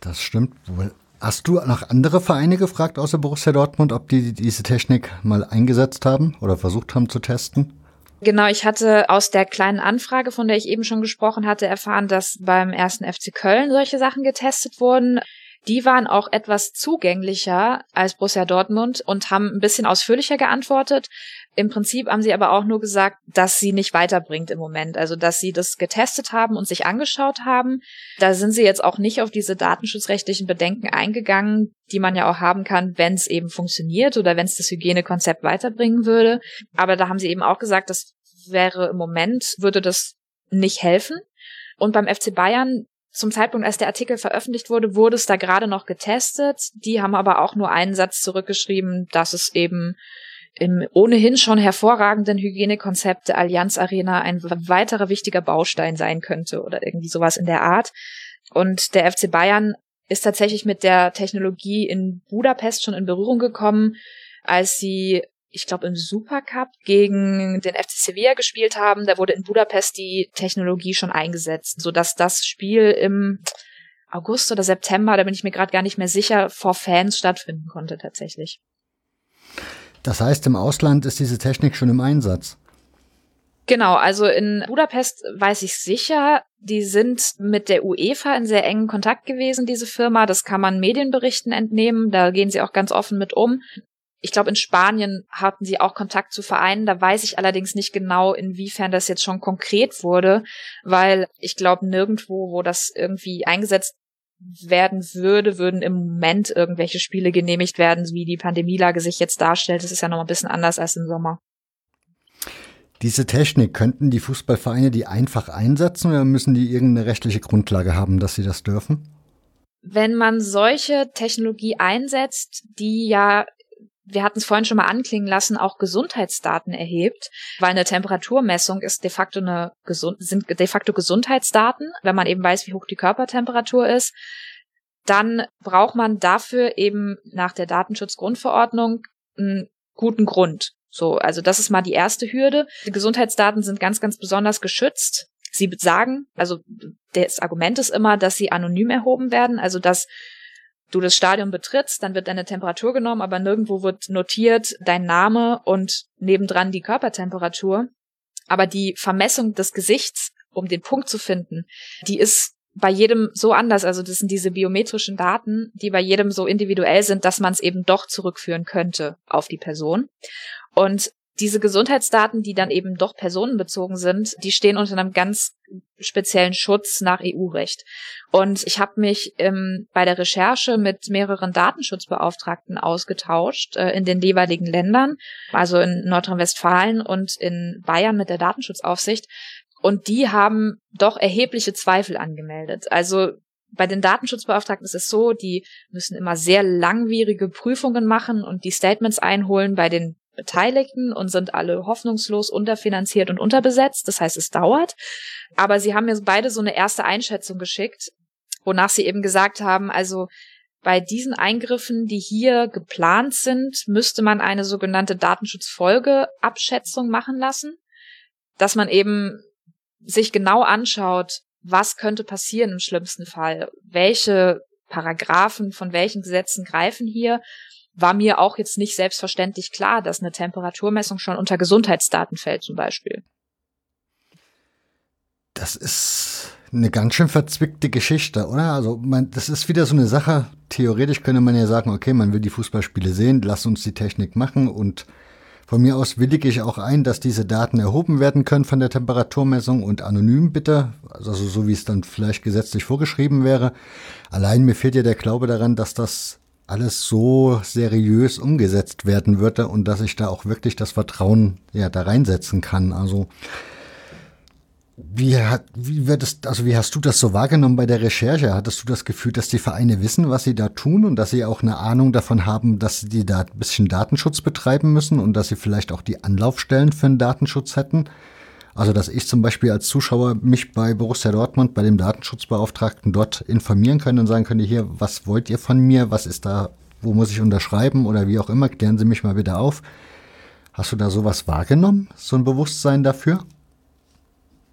Das stimmt wohl. Hast du nach andere Vereine gefragt außer Borussia Dortmund, ob die diese Technik mal eingesetzt haben oder versucht haben zu testen?
Genau, ich hatte aus der kleinen Anfrage, von der ich eben schon gesprochen hatte, erfahren, dass beim ersten FC Köln solche Sachen getestet wurden. Die waren auch etwas zugänglicher als Borussia Dortmund und haben ein bisschen ausführlicher geantwortet. Im Prinzip haben sie aber auch nur gesagt, dass sie nicht weiterbringt im Moment. Also, dass sie das getestet haben und sich angeschaut haben. Da sind sie jetzt auch nicht auf diese datenschutzrechtlichen Bedenken eingegangen, die man ja auch haben kann, wenn es eben funktioniert oder wenn es das Hygienekonzept weiterbringen würde. Aber da haben sie eben auch gesagt, das wäre im Moment, würde das nicht helfen. Und beim FC Bayern zum Zeitpunkt, als der Artikel veröffentlicht wurde, wurde es da gerade noch getestet. Die haben aber auch nur einen Satz zurückgeschrieben, dass es eben im ohnehin schon hervorragenden Hygienekonzept der Allianz Arena ein weiterer wichtiger Baustein sein könnte oder irgendwie sowas in der Art. Und der FC Bayern ist tatsächlich mit der Technologie in Budapest schon in Berührung gekommen, als sie, ich glaube, im Supercup gegen den FC Sevilla gespielt haben. Da wurde in Budapest die Technologie schon eingesetzt, sodass das Spiel im August oder September, da bin ich mir gerade gar nicht mehr sicher, vor Fans stattfinden konnte tatsächlich.
Das heißt, im Ausland ist diese Technik schon im Einsatz.
Genau, also in Budapest weiß ich sicher, die sind mit der UEFA in sehr engen Kontakt gewesen, diese Firma. Das kann man Medienberichten entnehmen, da gehen sie auch ganz offen mit um. Ich glaube, in Spanien hatten sie auch Kontakt zu Vereinen. Da weiß ich allerdings nicht genau, inwiefern das jetzt schon konkret wurde, weil ich glaube, nirgendwo, wo das irgendwie eingesetzt werden würde, würden im Moment irgendwelche Spiele genehmigt werden, wie die Pandemielage sich jetzt darstellt. Das ist ja noch ein bisschen anders als im Sommer.
Diese Technik, könnten die Fußballvereine die einfach einsetzen oder müssen die irgendeine rechtliche Grundlage haben, dass sie das dürfen?
Wenn man solche Technologie einsetzt, die ja wir hatten es vorhin schon mal anklingen lassen, auch Gesundheitsdaten erhebt, weil eine Temperaturmessung ist de facto eine sind de facto Gesundheitsdaten, wenn man eben weiß, wie hoch die Körpertemperatur ist. Dann braucht man dafür eben nach der Datenschutzgrundverordnung einen guten Grund. So, also das ist mal die erste Hürde. Die Gesundheitsdaten sind ganz, ganz besonders geschützt. Sie sagen, also das Argument ist immer, dass sie anonym erhoben werden, also dass du das Stadion betrittst, dann wird deine Temperatur genommen, aber nirgendwo wird notiert dein Name und nebendran die Körpertemperatur. Aber die Vermessung des Gesichts, um den Punkt zu finden, die ist bei jedem so anders. Also das sind diese biometrischen Daten, die bei jedem so individuell sind, dass man es eben doch zurückführen könnte auf die Person. Und diese Gesundheitsdaten, die dann eben doch personenbezogen sind, die stehen unter einem ganz speziellen Schutz nach EU-Recht. Und ich habe mich ähm, bei der Recherche mit mehreren Datenschutzbeauftragten ausgetauscht äh, in den jeweiligen Ländern, also in Nordrhein-Westfalen und in Bayern mit der Datenschutzaufsicht. Und die haben doch erhebliche Zweifel angemeldet. Also bei den Datenschutzbeauftragten ist es so, die müssen immer sehr langwierige Prüfungen machen und die Statements einholen bei den Beteiligten und sind alle hoffnungslos unterfinanziert und unterbesetzt. Das heißt, es dauert. Aber sie haben mir beide so eine erste Einschätzung geschickt, wonach sie eben gesagt haben, also bei diesen Eingriffen, die hier geplant sind, müsste man eine sogenannte Datenschutzfolgeabschätzung machen lassen, dass man eben sich genau anschaut, was könnte passieren im schlimmsten Fall, welche Paragraphen von welchen Gesetzen greifen hier war mir auch jetzt nicht selbstverständlich klar, dass eine Temperaturmessung schon unter Gesundheitsdaten fällt zum Beispiel.
Das ist eine ganz schön verzwickte Geschichte, oder? Also man, das ist wieder so eine Sache. Theoretisch könnte man ja sagen, okay, man will die Fußballspiele sehen, lass uns die Technik machen und von mir aus willige ich auch ein, dass diese Daten erhoben werden können von der Temperaturmessung und anonym bitte, also so wie es dann vielleicht gesetzlich vorgeschrieben wäre. Allein mir fehlt ja der Glaube daran, dass das alles so seriös umgesetzt werden würde und dass ich da auch wirklich das Vertrauen ja da reinsetzen kann. Also wie hat, wie wird es, also wie hast du das so wahrgenommen bei der Recherche? Hattest du das Gefühl, dass die Vereine wissen, was sie da tun und dass sie auch eine Ahnung davon haben, dass sie da ein bisschen Datenschutz betreiben müssen und dass sie vielleicht auch die Anlaufstellen für den Datenschutz hätten? Also, dass ich zum Beispiel als Zuschauer mich bei Borussia Dortmund, bei dem Datenschutzbeauftragten dort informieren könnte und sagen könnte, hier, was wollt ihr von mir? Was ist da, wo muss ich unterschreiben oder wie auch immer? Klären Sie mich mal bitte auf. Hast du da sowas wahrgenommen? So ein Bewusstsein dafür?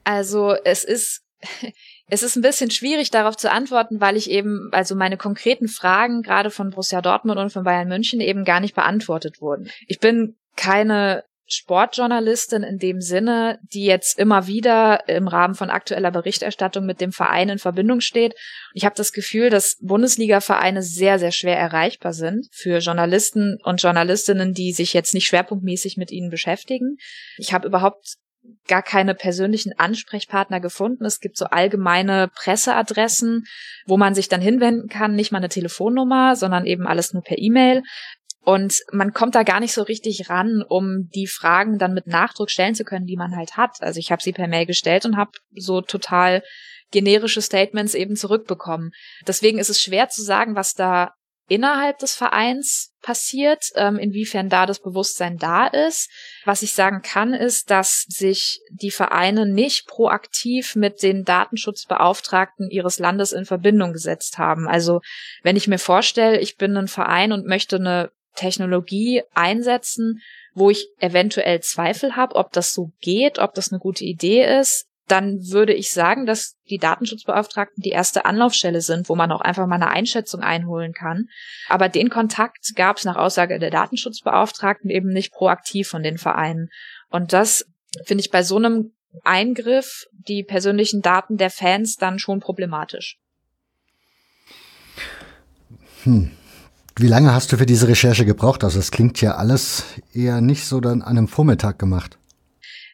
Also, es ist, es ist ein bisschen schwierig darauf zu antworten, weil ich eben, also meine konkreten Fragen gerade von Borussia Dortmund und von Bayern München eben gar nicht beantwortet wurden. Ich bin keine Sportjournalistin in dem Sinne, die jetzt immer wieder im Rahmen von aktueller Berichterstattung mit dem Verein in Verbindung steht. Ich habe das Gefühl, dass Bundesliga-Vereine sehr, sehr schwer erreichbar sind für Journalisten und Journalistinnen, die sich jetzt nicht schwerpunktmäßig mit ihnen beschäftigen. Ich habe überhaupt gar keine persönlichen Ansprechpartner gefunden. Es gibt so allgemeine Presseadressen, wo man sich dann hinwenden kann, nicht mal eine Telefonnummer, sondern eben alles nur per E-Mail. Und man kommt da gar nicht so richtig ran, um die Fragen dann mit Nachdruck stellen zu können, die man halt hat. Also ich habe sie per Mail gestellt und habe so total generische Statements eben zurückbekommen. Deswegen ist es schwer zu sagen, was da innerhalb des Vereins passiert, ähm, inwiefern da das Bewusstsein da ist. Was ich sagen kann, ist, dass sich die Vereine nicht proaktiv mit den Datenschutzbeauftragten ihres Landes in Verbindung gesetzt haben. Also wenn ich mir vorstelle, ich bin ein Verein und möchte eine Technologie einsetzen, wo ich eventuell Zweifel habe, ob das so geht, ob das eine gute Idee ist, dann würde ich sagen, dass die Datenschutzbeauftragten die erste Anlaufstelle sind, wo man auch einfach mal eine Einschätzung einholen kann. Aber den Kontakt gab es nach Aussage der Datenschutzbeauftragten eben nicht proaktiv von den Vereinen. Und das finde ich bei so einem Eingriff die persönlichen Daten der Fans dann schon problematisch.
Hm. Wie lange hast du für diese Recherche gebraucht? Also es klingt ja alles eher nicht so dann an einem Vormittag gemacht.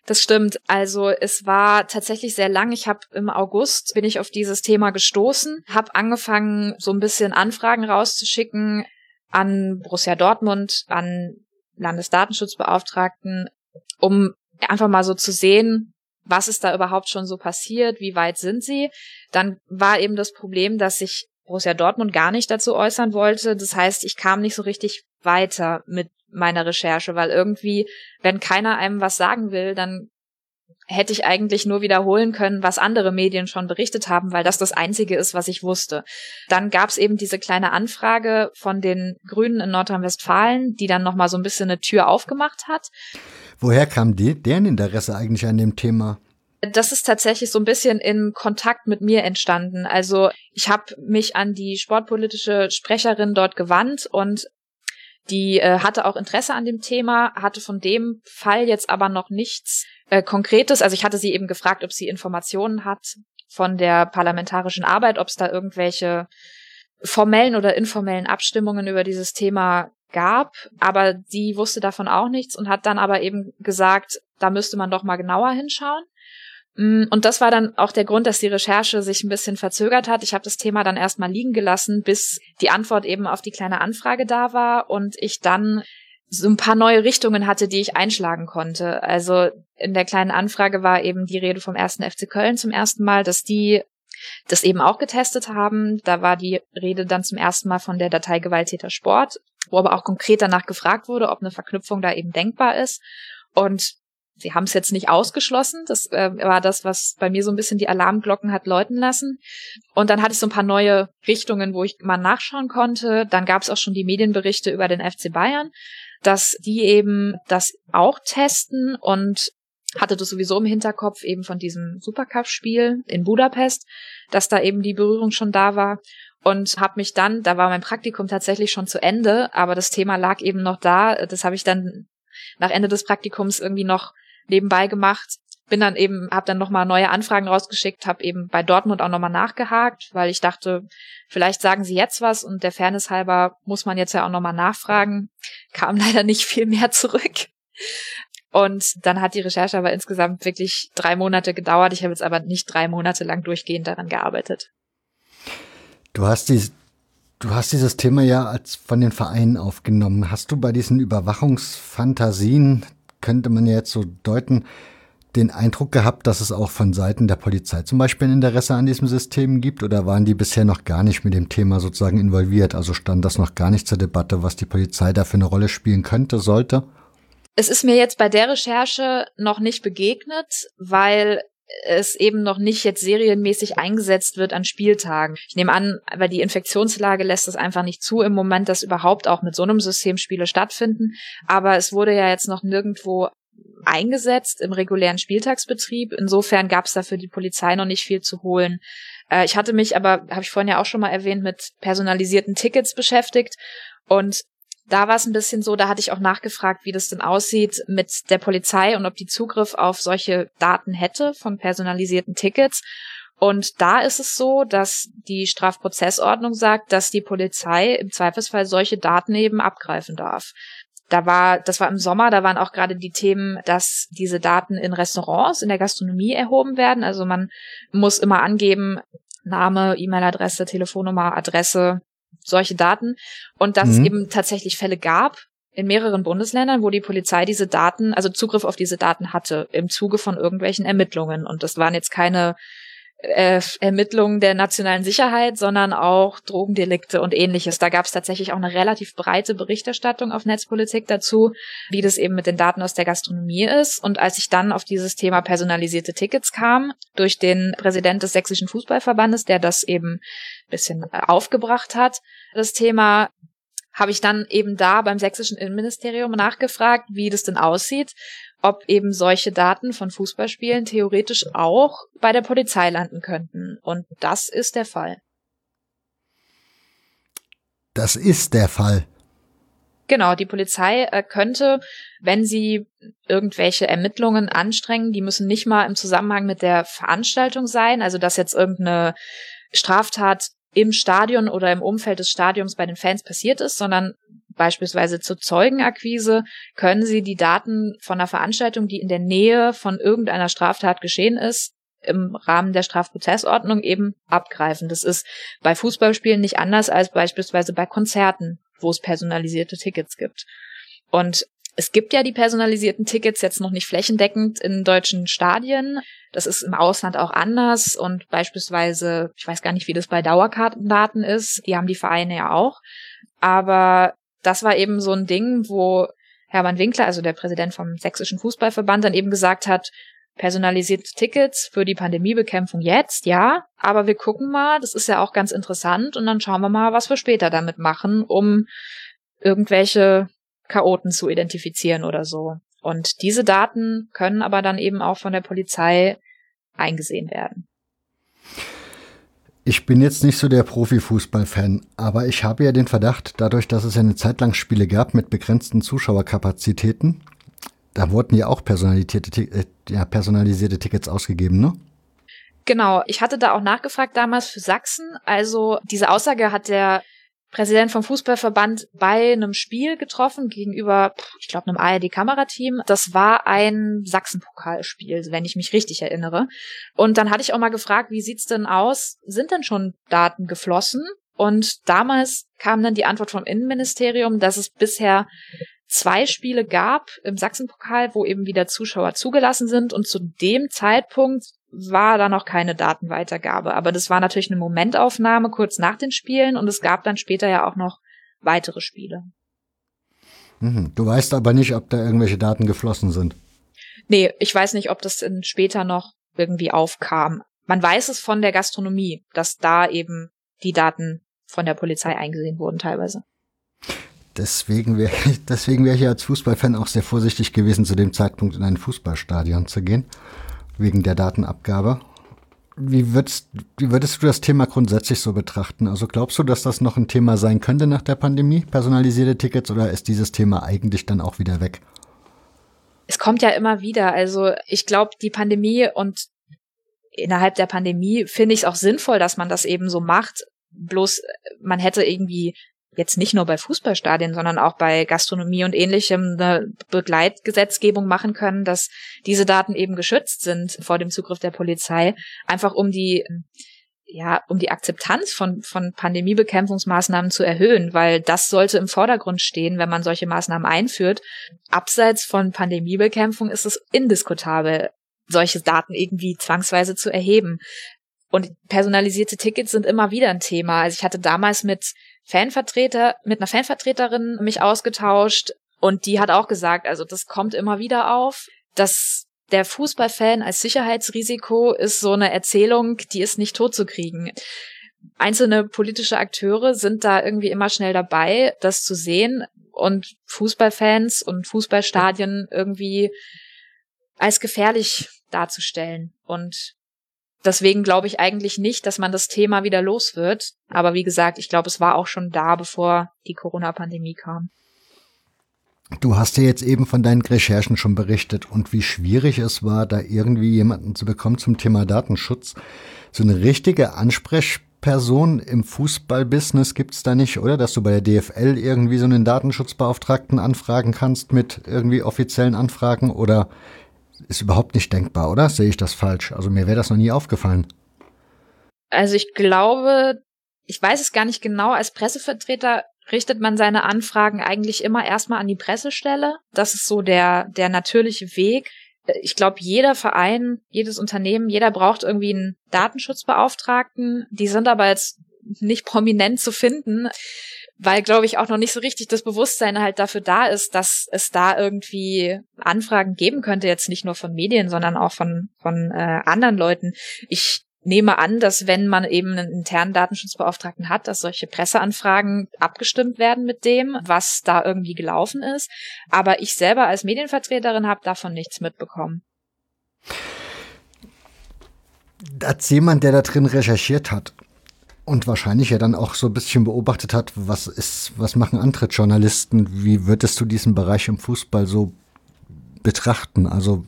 Das stimmt. Also es war tatsächlich sehr lang. Ich habe im August bin ich auf dieses Thema gestoßen, habe angefangen, so ein bisschen Anfragen rauszuschicken an Borussia Dortmund, an Landesdatenschutzbeauftragten, um einfach mal so zu sehen, was ist da überhaupt schon so passiert, wie weit sind sie. Dann war eben das Problem, dass sich Borussia Dortmund gar nicht dazu äußern wollte. Das heißt, ich kam nicht so richtig weiter mit meiner Recherche, weil irgendwie, wenn keiner einem was sagen will, dann hätte ich eigentlich nur wiederholen können, was andere Medien schon berichtet haben, weil das das Einzige ist, was ich wusste. Dann gab es eben diese kleine Anfrage von den Grünen in Nordrhein-Westfalen, die dann nochmal so ein bisschen eine Tür aufgemacht hat.
Woher kam deren Interesse eigentlich an dem Thema?
Das ist tatsächlich so ein bisschen in Kontakt mit mir entstanden. Also ich habe mich an die sportpolitische Sprecherin dort gewandt und die äh, hatte auch Interesse an dem Thema, hatte von dem Fall jetzt aber noch nichts äh, Konkretes. Also ich hatte sie eben gefragt, ob sie Informationen hat von der parlamentarischen Arbeit, ob es da irgendwelche formellen oder informellen Abstimmungen über dieses Thema gab. Aber sie wusste davon auch nichts und hat dann aber eben gesagt, da müsste man doch mal genauer hinschauen. Mm, und das war dann auch der Grund, dass die Recherche sich ein bisschen verzögert hat. Ich habe das Thema dann erstmal liegen gelassen, bis die Antwort eben auf die kleine Anfrage da war und ich dann so ein paar neue Richtungen hatte, die ich einschlagen konnte. Also in der kleinen Anfrage war eben die Rede vom ersten FC Köln zum ersten Mal, dass die das eben auch getestet haben. Da war die Rede dann zum ersten Mal von der Datei Gewalttäter Sport, wo aber auch konkret danach gefragt wurde, ob eine Verknüpfung da eben denkbar ist. Und sie haben es jetzt nicht ausgeschlossen. Das äh, war das, was bei mir so ein bisschen die Alarmglocken hat läuten lassen. Und dann hatte ich so ein paar neue Richtungen, wo ich mal nachschauen konnte. Dann gab es auch schon die Medienberichte über den FC Bayern, dass die eben das auch testen und hatte das sowieso im Hinterkopf eben von diesem Supercup-Spiel in Budapest, dass da eben die Berührung schon da war und habe mich dann, da war mein Praktikum tatsächlich schon zu Ende, aber das Thema lag eben noch da. Das habe ich dann nach Ende des Praktikums irgendwie noch nebenbei gemacht. Bin dann eben, habe dann nochmal neue Anfragen rausgeschickt, habe eben bei Dortmund auch nochmal nachgehakt, weil ich dachte, vielleicht sagen sie jetzt was und der Fairness halber muss man jetzt ja auch nochmal nachfragen. Kam leider nicht viel mehr zurück. Und dann hat die Recherche aber insgesamt wirklich drei Monate gedauert. Ich habe jetzt aber nicht drei Monate lang durchgehend daran gearbeitet.
Du hast die, du hast dieses Thema ja als von den Vereinen aufgenommen. Hast du bei diesen Überwachungsfantasien könnte man ja jetzt so deuten, den Eindruck gehabt, dass es auch von Seiten der Polizei zum Beispiel ein Interesse an diesem System gibt oder waren die bisher noch gar nicht mit dem Thema sozusagen involviert? Also stand das noch gar nicht zur Debatte, was die Polizei da für eine Rolle spielen könnte, sollte?
Es ist mir jetzt bei der Recherche noch nicht begegnet, weil es eben noch nicht jetzt serienmäßig eingesetzt wird an Spieltagen. Ich nehme an, weil die Infektionslage lässt es einfach nicht zu im Moment, dass überhaupt auch mit so einem System Spiele stattfinden. Aber es wurde ja jetzt noch nirgendwo eingesetzt im regulären Spieltagsbetrieb. Insofern gab es da die Polizei noch nicht viel zu holen. Äh, ich hatte mich aber, habe ich vorhin ja auch schon mal erwähnt, mit personalisierten Tickets beschäftigt. Und da war es ein bisschen so, da hatte ich auch nachgefragt, wie das denn aussieht mit der Polizei und ob die Zugriff auf solche Daten hätte von personalisierten Tickets. Und da ist es so, dass die Strafprozessordnung sagt, dass die Polizei im Zweifelsfall solche Daten eben abgreifen darf. Da war, das war im Sommer, da waren auch gerade die Themen, dass diese Daten in Restaurants, in der Gastronomie erhoben werden. Also man muss immer angeben, Name, E-Mail-Adresse, Telefonnummer, Adresse, solche Daten. Und dass mhm. es eben tatsächlich Fälle gab in mehreren Bundesländern, wo die Polizei diese Daten, also Zugriff auf diese Daten hatte im Zuge von irgendwelchen Ermittlungen. Und das waren jetzt keine äh, Ermittlungen der nationalen Sicherheit, sondern auch Drogendelikte und ähnliches. Da gab es tatsächlich auch eine relativ breite Berichterstattung auf Netzpolitik dazu, wie das eben mit den Daten aus der Gastronomie ist. Und als ich dann auf dieses Thema personalisierte Tickets kam, durch den Präsident des Sächsischen Fußballverbandes, der das eben bisschen äh, aufgebracht hat, das Thema, habe ich dann eben da beim sächsischen Innenministerium nachgefragt, wie das denn aussieht ob eben solche Daten von Fußballspielen theoretisch auch bei der Polizei landen könnten. Und das ist der Fall.
Das ist der Fall.
Genau, die Polizei äh, könnte, wenn sie irgendwelche Ermittlungen anstrengen, die müssen nicht mal im Zusammenhang mit der Veranstaltung sein, also dass jetzt irgendeine Straftat im Stadion oder im Umfeld des Stadions bei den Fans passiert ist, sondern beispielsweise zur Zeugenakquise können Sie die Daten von einer Veranstaltung, die in der Nähe von irgendeiner Straftat geschehen ist, im Rahmen der Strafprozessordnung eben abgreifen. Das ist bei Fußballspielen nicht anders als beispielsweise bei Konzerten, wo es personalisierte Tickets gibt. Und Es gibt ja die personalisierten Tickets jetzt noch nicht flächendeckend in deutschen Stadien. Das ist im Ausland auch anders und beispielsweise, ich weiß gar nicht, wie das bei Dauerkartendaten ist, die haben die Vereine ja auch. Aber das war eben so ein Ding, wo Hermann Winkler, also der Präsident vom Sächsischen Fußballverband, dann eben gesagt hat, personalisierte Tickets für die Pandemiebekämpfung jetzt, ja, aber wir gucken mal, das ist ja auch ganz interessant und dann schauen wir mal, was wir später damit machen, um irgendwelche Chaoten zu identifizieren oder so. Und diese Daten können aber dann eben auch von der Polizei eingesehen werden.
Ich bin jetzt nicht so der Profifußballfan, aber ich habe ja den Verdacht, dadurch, dass es ja eine Zeit lang Spiele gab mit begrenzten Zuschauerkapazitäten, da wurden ja auch personalisierte, äh, ja, personalisierte Tickets ausgegeben, ne?
Genau, ich hatte da auch nachgefragt damals für Sachsen. Also diese Aussage hat der Präsident vom Fußballverband bei einem Spiel getroffen gegenüber, ich glaube, einem ARD-Kamerateam. Das war ein Sachsen-Pokalspiel, wenn ich mich richtig erinnere. Und dann hatte ich auch mal gefragt, wie sieht's denn aus? Sind denn schon Daten geflossen? Und damals kam dann die Antwort vom Innenministerium, dass es bisher zwei Spiele gab im Sachsenpokal, wo eben wieder Zuschauer zugelassen sind. Und zu dem Zeitpunkt war da noch keine Datenweitergabe. Aber das war natürlich eine Momentaufnahme kurz nach den Spielen und es gab dann später ja auch noch weitere Spiele.
Mhm. Du weißt aber nicht, ob da irgendwelche Daten geflossen sind.
Nee, ich weiß nicht, ob das später noch irgendwie aufkam. Man weiß es von der Gastronomie, dass da eben die Daten von der Polizei eingesehen wurden teilweise.
Deswegen wäre deswegen wär ich als Fußballfan auch sehr vorsichtig gewesen, zu dem Zeitpunkt in ein Fußballstadion zu gehen wegen der Datenabgabe. Wie würdest, wie würdest du das Thema grundsätzlich so betrachten? Also glaubst du, dass das noch ein Thema sein könnte nach der Pandemie, personalisierte Tickets, oder ist dieses Thema eigentlich dann auch wieder weg?
Es kommt ja immer wieder. Also ich glaube, die Pandemie und innerhalb der Pandemie finde ich es auch sinnvoll, dass man das eben so macht. Bloß man hätte irgendwie jetzt nicht nur bei Fußballstadien, sondern auch bei Gastronomie und ähnlichem eine Begleitgesetzgebung machen können, dass diese Daten eben geschützt sind vor dem Zugriff der Polizei, einfach um die ja, um die Akzeptanz von, von Pandemiebekämpfungsmaßnahmen zu erhöhen, weil das sollte im Vordergrund stehen, wenn man solche Maßnahmen einführt. Abseits von Pandemiebekämpfung ist es indiskutabel, solche Daten irgendwie zwangsweise zu erheben. Und personalisierte Tickets sind immer wieder ein Thema. Also ich hatte damals mit Fanvertreter, mit einer Fanvertreterin mich ausgetauscht und die hat auch gesagt, also das kommt immer wieder auf, dass der Fußballfan als Sicherheitsrisiko ist so eine Erzählung, die ist nicht totzukriegen. Einzelne politische Akteure sind da irgendwie immer schnell dabei, das zu sehen und Fußballfans und Fußballstadien irgendwie als gefährlich darzustellen. Und deswegen glaube ich eigentlich nicht, dass man das Thema wieder los wird. Aber wie gesagt, ich glaube, es war auch schon da, bevor die Corona-Pandemie kam.
Du hast ja jetzt eben von deinen Recherchen schon berichtet und wie schwierig es war, da irgendwie jemanden zu bekommen zum Thema Datenschutz. So eine richtige Ansprechperson im Fußballbusiness gibt's da nicht, oder? Dass du bei der DFL irgendwie so einen Datenschutzbeauftragten anfragen kannst mit irgendwie offiziellen Anfragen oder ist überhaupt nicht denkbar, oder? Sehe ich das falsch? Also mir wäre das noch nie aufgefallen.
Also ich glaube, ich weiß es gar nicht genau, als Pressevertreter richtet man seine Anfragen eigentlich immer erstmal an die Pressestelle. Das ist so der, der natürliche Weg. Ich glaube, jeder Verein, jedes Unternehmen, jeder braucht irgendwie einen Datenschutzbeauftragten. Die sind aber jetzt nicht prominent zu finden weil, glaube ich, auch noch nicht so richtig das Bewusstsein halt dafür da ist, dass es da irgendwie Anfragen geben könnte, jetzt nicht nur von Medien, sondern auch von, von äh, anderen Leuten. Ich nehme an, dass wenn man eben einen internen Datenschutzbeauftragten hat, dass solche Presseanfragen abgestimmt werden mit dem, was da irgendwie gelaufen ist. Aber ich selber als Medienvertreterin habe davon nichts mitbekommen.
Als jemand, der da drin recherchiert hat, und wahrscheinlich ja dann auch so ein bisschen beobachtet hat, was ist, was machen andere Journalisten? Wie würdest du diesen Bereich im Fußball so betrachten? Also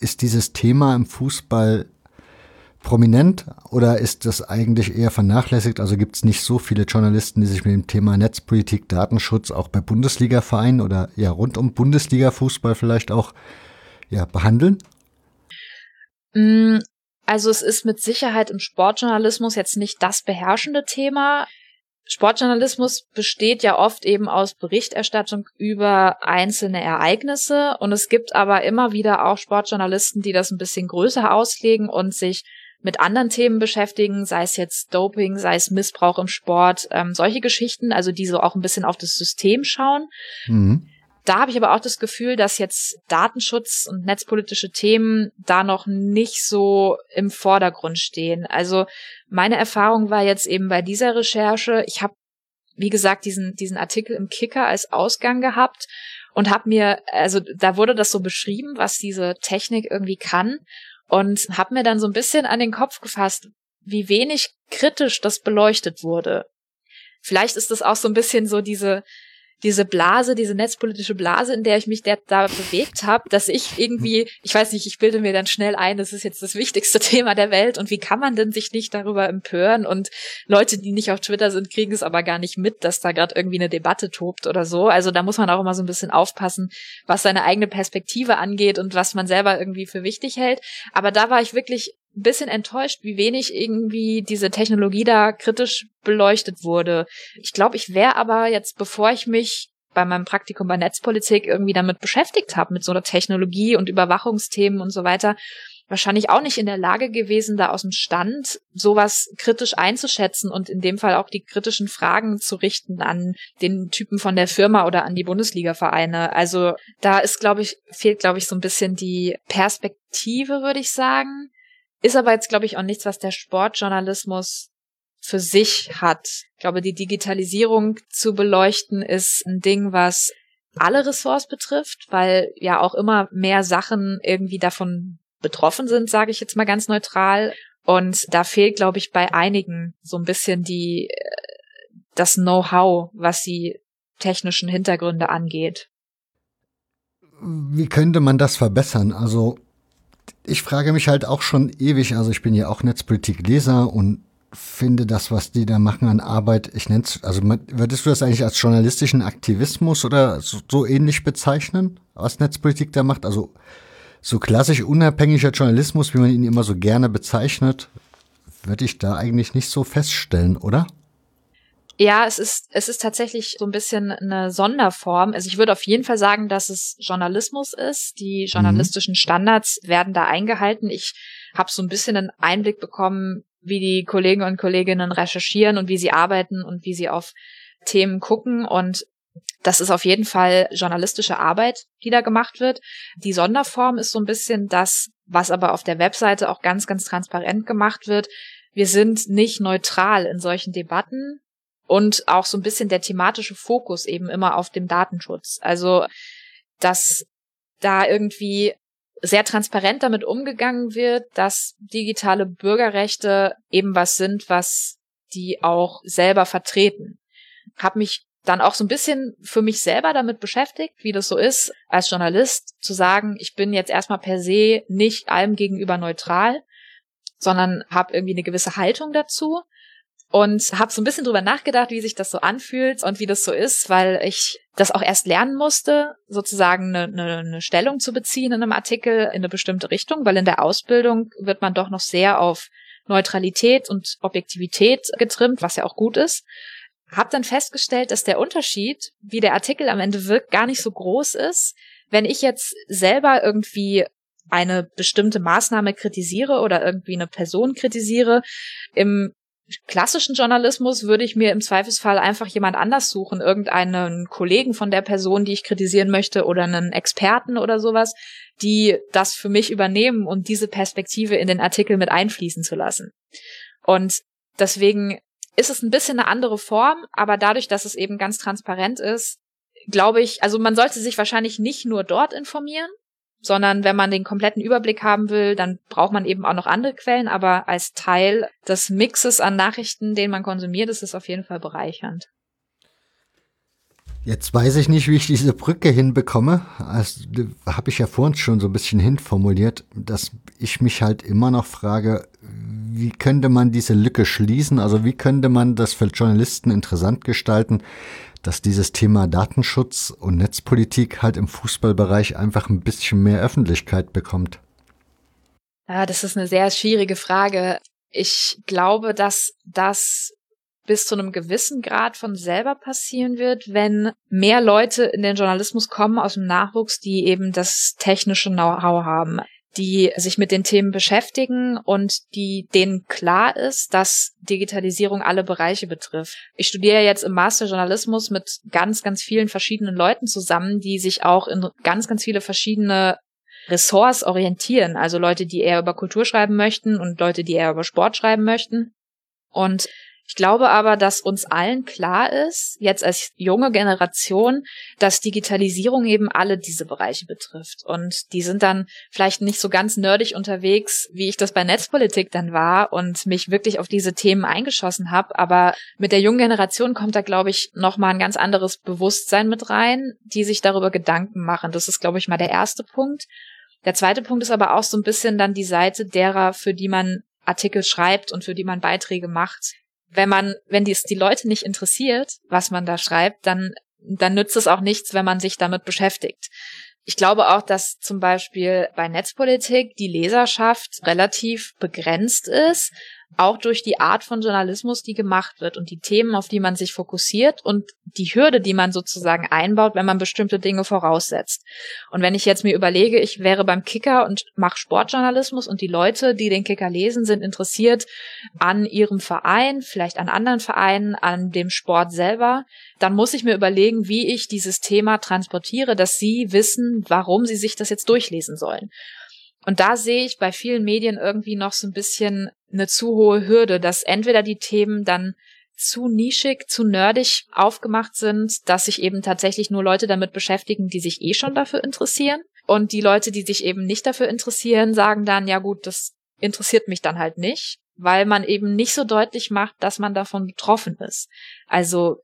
ist dieses Thema im Fußball prominent oder ist das eigentlich eher vernachlässigt? Also gibt es nicht so viele Journalisten, die sich mit dem Thema Netzpolitik, Datenschutz auch bei Bundesliga-Vereinen oder ja rund um Bundesliga-Fußball vielleicht auch ja, behandeln?
Also es ist mit Sicherheit im Sportjournalismus jetzt nicht das beherrschende Thema. Sportjournalismus besteht ja oft eben aus Berichterstattung über einzelne Ereignisse und es gibt aber immer wieder auch Sportjournalisten, die das ein bisschen größer auslegen und sich mit anderen Themen beschäftigen, sei es jetzt Doping, sei es Missbrauch im Sport, ähm, solche Geschichten, also die so auch ein bisschen auf das System schauen. Mhm. Da habe ich aber auch das Gefühl, dass jetzt Datenschutz und netzpolitische Themen da noch nicht so im Vordergrund stehen. Also meine Erfahrung war jetzt eben bei dieser Recherche, ich habe, wie gesagt, diesen, diesen Artikel im Kicker als Ausgang gehabt und habe mir, also da wurde das so beschrieben, was diese Technik irgendwie kann und habe mir dann so ein bisschen an den Kopf gefasst, wie wenig kritisch das beleuchtet wurde. Vielleicht ist das auch so ein bisschen so diese diese Blase, diese netzpolitische Blase, in der ich mich der, da bewegt habe, dass ich irgendwie, ich weiß nicht, ich bilde mir dann schnell ein, das ist jetzt das wichtigste Thema der Welt und wie kann man denn sich nicht darüber empören und Leute, die nicht auf Twitter sind, kriegen es aber gar nicht mit, dass da gerade irgendwie eine Debatte tobt oder so. Also da muss man auch immer so ein bisschen aufpassen, was seine eigene Perspektive angeht und was man selber irgendwie für wichtig hält. Aber da war ich wirklich ein bisschen enttäuscht, wie wenig irgendwie diese Technologie da kritisch beleuchtet wurde. Ich glaube, ich wäre aber jetzt, bevor ich mich bei meinem Praktikum bei Netzpolitik irgendwie damit beschäftigt habe, mit so einer Technologie und Überwachungsthemen und so weiter, wahrscheinlich auch nicht in der Lage gewesen, da aus dem Stand sowas kritisch einzuschätzen und in dem Fall auch die kritischen Fragen zu richten an den Typen von der Firma oder an die Bundesliga-Vereine. Also da ist, glaube ich, fehlt, glaube ich, so ein bisschen die Perspektive, würde ich sagen. Ist aber jetzt, glaube ich, auch nichts, was der Sportjournalismus für sich hat. Ich glaube, die Digitalisierung zu beleuchten ist ein Ding, was alle Ressorts betrifft, weil ja auch immer mehr Sachen irgendwie davon betroffen sind, sage ich jetzt mal ganz neutral. Und da fehlt, glaube ich, bei einigen so ein bisschen die das Know-how, was die technischen Hintergründe angeht.
Wie könnte man das verbessern? Also ich frage mich halt auch schon ewig, also ich bin ja auch Netzpolitik-Leser und finde das, was die da machen an Arbeit, ich nenne es, also würdest du das eigentlich als journalistischen Aktivismus oder so, so, ähnlich bezeichnen, was Netzpolitik da macht? Also so klassisch unabhängiger Journalismus, wie man ihn immer so gerne bezeichnet, würde ich da eigentlich nicht so feststellen, oder?
Ja, es ist, es ist tatsächlich so ein bisschen eine Sonderform. Also ich würde auf jeden Fall sagen, dass es Journalismus ist. Die mhm. journalistischen Standards werden da eingehalten. Ich habe so ein bisschen einen Einblick bekommen, wie die Kollegen und Kolleginnen recherchieren und wie sie arbeiten und wie sie auf Themen gucken. Und das ist auf jeden Fall journalistische Arbeit, die da gemacht wird. Die Sonderform ist so ein bisschen das, was aber auf der Webseite auch ganz, ganz transparent gemacht wird. Wir sind nicht neutral in solchen Debatten und auch so ein bisschen der thematische Fokus eben immer auf dem Datenschutz. Also, dass da irgendwie sehr transparent damit umgegangen wird, dass digitale Bürgerrechte eben was sind, was die auch selber vertreten. Hab mich dann auch so ein bisschen für mich selber damit beschäftigt, wie das so ist, als Journalist zu sagen, ich bin jetzt erstmal per se nicht allem gegenüber neutral, sondern habe irgendwie eine gewisse Haltung dazu und habe so ein bisschen drüber nachgedacht, wie sich das so anfühlt und wie das so ist, weil ich das auch erst lernen musste, sozusagen eine, eine, eine Stellung zu beziehen in einem Artikel in eine bestimmte Richtung, weil in der Ausbildung wird man doch noch sehr auf Neutralität und Objektivität getrimmt, was ja auch gut ist. Hab dann festgestellt, dass der Unterschied, wie der Artikel am Ende wirkt, gar nicht so groß ist. Wenn ich jetzt selber irgendwie eine bestimmte Maßnahme kritisiere oder irgendwie eine Person kritisiere, im klassischen Journalismus würde ich mir im Zweifelsfall einfach jemand anders suchen, irgendeinen Kollegen von der Person, die ich kritisieren möchte oder einen Experten oder sowas, die das für mich übernehmen und diese Perspektive in den Artikel mit einfließen zu lassen. Und deswegen ist es ein bisschen eine andere Form, aber dadurch, dass es eben ganz transparent ist, glaube ich, also man sollte sich wahrscheinlich nicht nur dort informieren, sondern wenn man den kompletten Überblick haben will, dann braucht man eben auch noch andere Quellen, aber als Teil des Mixes an Nachrichten, den man konsumiert, ist es auf jeden Fall bereichernd.
Jetzt weiß ich nicht, wie ich diese Brücke hinbekomme. Also, habe ich ja vorhin schon so ein bisschen hinformuliert, dass ich mich halt immer noch frage, wie könnte man diese Lücke schließen? Also wie könnte man das für Journalisten interessant gestalten, dass dieses Thema Datenschutz und Netzpolitik halt im Fußballbereich einfach ein bisschen mehr Öffentlichkeit bekommt?
Ja, das ist eine sehr schwierige Frage. Ich glaube, dass das bis zu einem gewissen Grad von selber passieren wird, wenn mehr Leute in den Journalismus kommen aus dem Nachwuchs, die eben das technische Know-how haben die sich mit den Themen beschäftigen und die denen klar ist, dass Digitalisierung alle Bereiche betrifft. Ich studiere jetzt im Master Journalismus mit ganz, ganz vielen verschiedenen Leuten zusammen, die sich auch in ganz, ganz viele verschiedene Ressorts orientieren. Also Leute, die eher über Kultur schreiben möchten und Leute, die eher über Sport schreiben möchten. Und ich glaube aber, dass uns allen klar ist, jetzt als junge Generation, dass Digitalisierung eben alle diese Bereiche betrifft. Und die sind dann vielleicht nicht so ganz nerdig unterwegs, wie ich das bei Netzpolitik dann war und mich wirklich auf diese Themen eingeschossen habe. Aber mit der jungen Generation kommt da, glaube ich, nochmal ein ganz anderes Bewusstsein mit rein, die sich darüber Gedanken machen. Das ist, glaube ich, mal der erste Punkt. Der zweite Punkt ist aber auch so ein bisschen dann die Seite derer, für die man Artikel schreibt und für die man Beiträge macht wenn man, wenn dies die Leute nicht interessiert, was man da schreibt, dann, dann nützt es auch nichts, wenn man sich damit beschäftigt. Ich glaube auch, dass zum Beispiel bei Netzpolitik die Leserschaft relativ begrenzt ist, auch durch die Art von Journalismus, die gemacht wird und die Themen, auf die man sich fokussiert und die Hürde, die man sozusagen einbaut, wenn man bestimmte Dinge voraussetzt. Und wenn ich jetzt mir überlege, ich wäre beim Kicker und mache Sportjournalismus und die Leute, die den Kicker lesen, sind interessiert an ihrem Verein, vielleicht an anderen Vereinen, an dem Sport selber, dann muss ich mir überlegen, wie ich dieses Thema transportiere, dass sie wissen, warum sie sich das jetzt durchlesen sollen. Und da sehe ich bei vielen Medien irgendwie noch so ein bisschen eine zu hohe Hürde, dass entweder die Themen dann zu nischig, zu nerdig aufgemacht sind, dass sich eben tatsächlich nur Leute damit beschäftigen, die sich eh schon dafür interessieren. Und die Leute, die sich eben nicht dafür interessieren, sagen dann, ja gut, das interessiert mich dann halt nicht, weil man eben nicht so deutlich macht, dass man davon betroffen ist. Also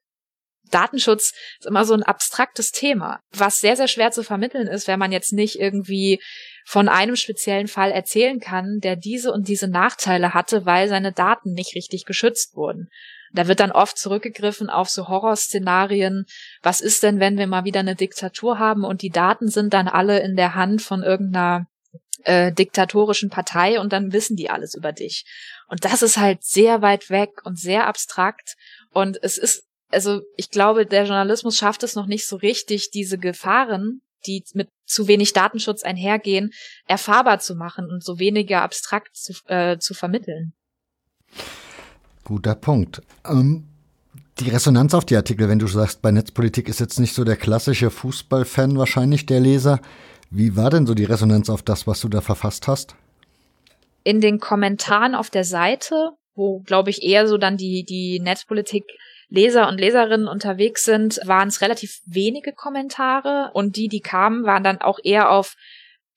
Datenschutz ist immer so ein abstraktes Thema, was sehr, sehr schwer zu vermitteln ist, wenn man jetzt nicht irgendwie von einem speziellen Fall erzählen kann, der diese und diese Nachteile hatte, weil seine Daten nicht richtig geschützt wurden. Da wird dann oft zurückgegriffen auf so Horrorszenarien. Was ist denn, wenn wir mal wieder eine Diktatur haben und die Daten sind dann alle in der Hand von irgendeiner äh, diktatorischen Partei und dann wissen die alles über dich. Und das ist halt sehr weit weg und sehr abstrakt. Und es ist, also ich glaube, der Journalismus schafft es noch nicht so richtig, diese Gefahren, die mit zu wenig Datenschutz einhergehen, erfahrbar zu machen und so weniger abstrakt zu, äh, zu vermitteln.
Guter Punkt. Ähm, die Resonanz auf die Artikel, wenn du sagst, bei Netzpolitik ist jetzt nicht so der klassische Fußballfan wahrscheinlich der Leser. Wie war denn so die Resonanz auf das, was du da verfasst hast?
In den Kommentaren auf der Seite, wo, glaube ich, eher so dann die, die Netzpolitik Leser und Leserinnen unterwegs sind, waren es relativ wenige Kommentare und die, die kamen, waren dann auch eher auf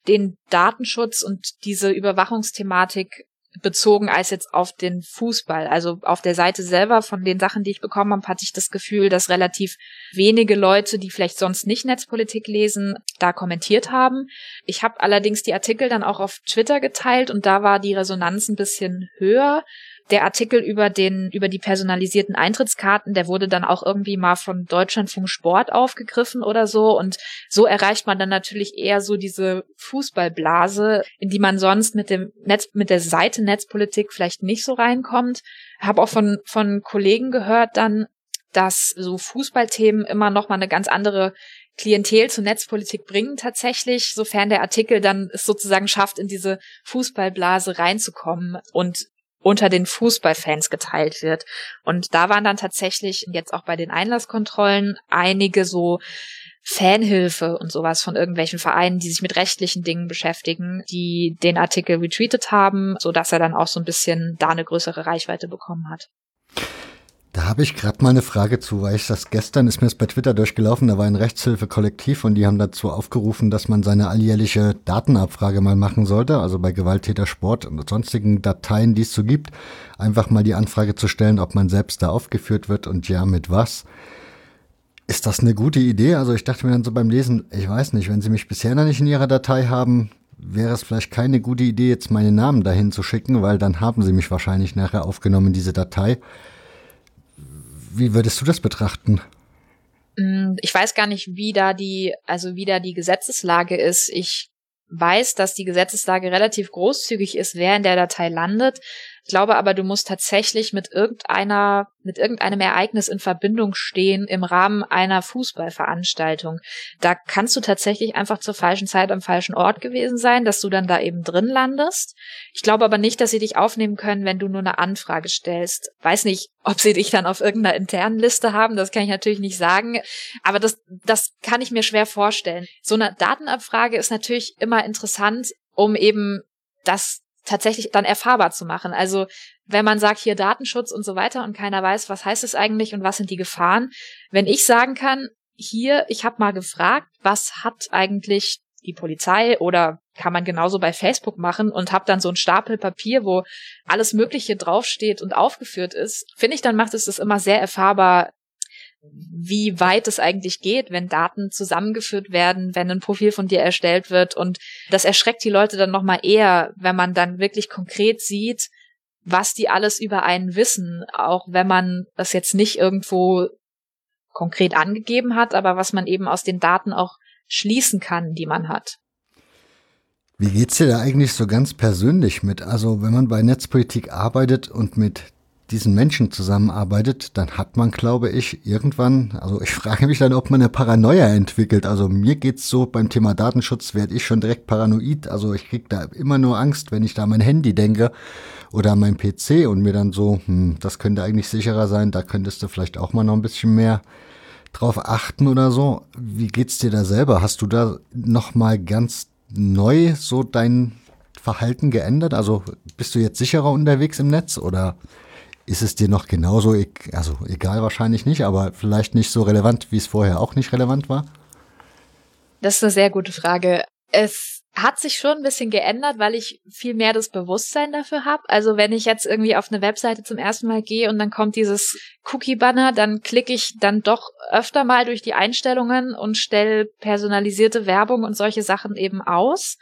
den Datenschutz und diese Überwachungsthematik bezogen als jetzt auf den Fußball. Also auf der Seite selber von den Sachen, die ich bekommen habe, hatte ich das Gefühl, dass relativ wenige Leute, die vielleicht sonst nicht Netzpolitik lesen, da kommentiert haben. Ich habe allerdings die Artikel dann auch auf Twitter geteilt und da war die Resonanz ein bisschen höher der Artikel über den, über die personalisierten Eintrittskarten, der wurde dann auch irgendwie mal von Deutschlandfunk Sport aufgegriffen oder so. Und so erreicht man dann natürlich eher so diese Fußballblase, in die man sonst mit dem Netz, mit der Seite Netzpolitik vielleicht nicht so reinkommt. Habe auch von, von Kollegen gehört dann, dass so Fußballthemen immer noch mal eine ganz andere Klientel zur Netzpolitik bringen tatsächlich, sofern der Artikel dann es sozusagen schafft, in diese Fußballblase reinzukommen und unter den Fußballfans geteilt wird. Und da waren dann tatsächlich jetzt auch bei den Einlasskontrollen einige so Fanhilfe und sowas von irgendwelchen Vereinen, die sich mit rechtlichen Dingen beschäftigen, die den Artikel retweetet haben, so dass er dann auch so ein bisschen da eine größere Reichweite bekommen hat.
Da habe ich gerade mal eine Frage zu, weil ich das gestern ist mir das bei Twitter durchgelaufen, da war ein Rechtshilfekollektiv und die haben dazu aufgerufen, dass man seine alljährliche Datenabfrage mal machen sollte, also bei Gewalttäter Sport und sonstigen Dateien, die es so gibt, einfach mal die Anfrage zu stellen, ob man selbst da aufgeführt wird und ja, mit was. Ist das eine gute Idee? Also ich dachte mir dann so beim Lesen, ich weiß nicht, wenn Sie mich bisher noch nicht in Ihrer Datei haben, wäre es vielleicht keine gute Idee, jetzt meinen Namen dahin zu schicken, weil dann haben Sie mich wahrscheinlich nachher aufgenommen in diese Datei. Wie würdest du das betrachten?
Mm, ich weiß gar nicht, wie da die, also wie da die Gesetzeslage ist. Ich weiß, dass die Gesetzeslage relativ großzügig ist, wer in der Datei landet. Ich glaube aber, du musst tatsächlich mit irgendeiner, mit irgendeinem Ereignis in Verbindung stehen im Rahmen einer Fußballveranstaltung. Da kannst du tatsächlich einfach zur falschen Zeit am falschen Ort gewesen sein, dass du dann da eben drin landest. Ich glaube aber nicht, dass sie dich aufnehmen können, wenn du nur eine Anfrage stellst. Weiß nicht, ob sie dich dann auf irgendeiner internen Liste haben, das kann ich natürlich nicht sagen. Aber das, das kann ich mir schwer vorstellen. So eine Datenabfrage ist natürlich immer interessant, um eben das tatsächlich dann erfahrbar zu machen. Also wenn man sagt hier Datenschutz und so weiter und keiner weiß, was heißt es eigentlich und was sind die Gefahren, wenn ich sagen kann, hier, ich habe mal gefragt, was hat eigentlich die Polizei oder kann man genauso bei Facebook machen und habe dann so ein Stapel Papier, wo alles Mögliche draufsteht und aufgeführt ist, finde ich, dann macht es das immer sehr erfahrbar, wie weit es eigentlich geht, wenn Daten zusammengeführt werden, wenn ein Profil von dir erstellt wird. Und das erschreckt die Leute dann nochmal eher, wenn man dann wirklich konkret sieht, was die alles über einen wissen, auch wenn man das jetzt nicht irgendwo konkret angegeben hat, aber was man eben aus den Daten auch schließen kann, die man hat.
Wie geht's dir da eigentlich so ganz persönlich mit? Also, wenn man bei Netzpolitik arbeitet und mit diesen Menschen zusammenarbeitet, dann hat man, glaube ich, irgendwann, also ich frage mich dann, ob man eine Paranoia entwickelt. Also mir geht's so, beim Thema Datenschutz werde ich schon direkt paranoid. Also ich krieg da immer nur Angst, wenn ich da an mein Handy denke oder an mein PC und mir dann so, hm, das könnte eigentlich sicherer sein, da könntest du vielleicht auch mal noch ein bisschen mehr drauf achten oder so. Wie geht's dir da selber? Hast du da noch mal ganz neu so dein Verhalten geändert? Also bist du jetzt sicherer unterwegs im Netz oder ist es dir noch genauso, also egal wahrscheinlich nicht, aber vielleicht nicht so relevant, wie es vorher auch nicht relevant war?
Das ist eine sehr gute Frage. Es hat sich schon ein bisschen geändert, weil ich viel mehr das Bewusstsein dafür habe. Also wenn ich jetzt irgendwie auf eine Webseite zum ersten Mal gehe und dann kommt dieses Cookie-Banner, dann klicke ich dann doch öfter mal durch die Einstellungen und stelle personalisierte Werbung und solche Sachen eben aus.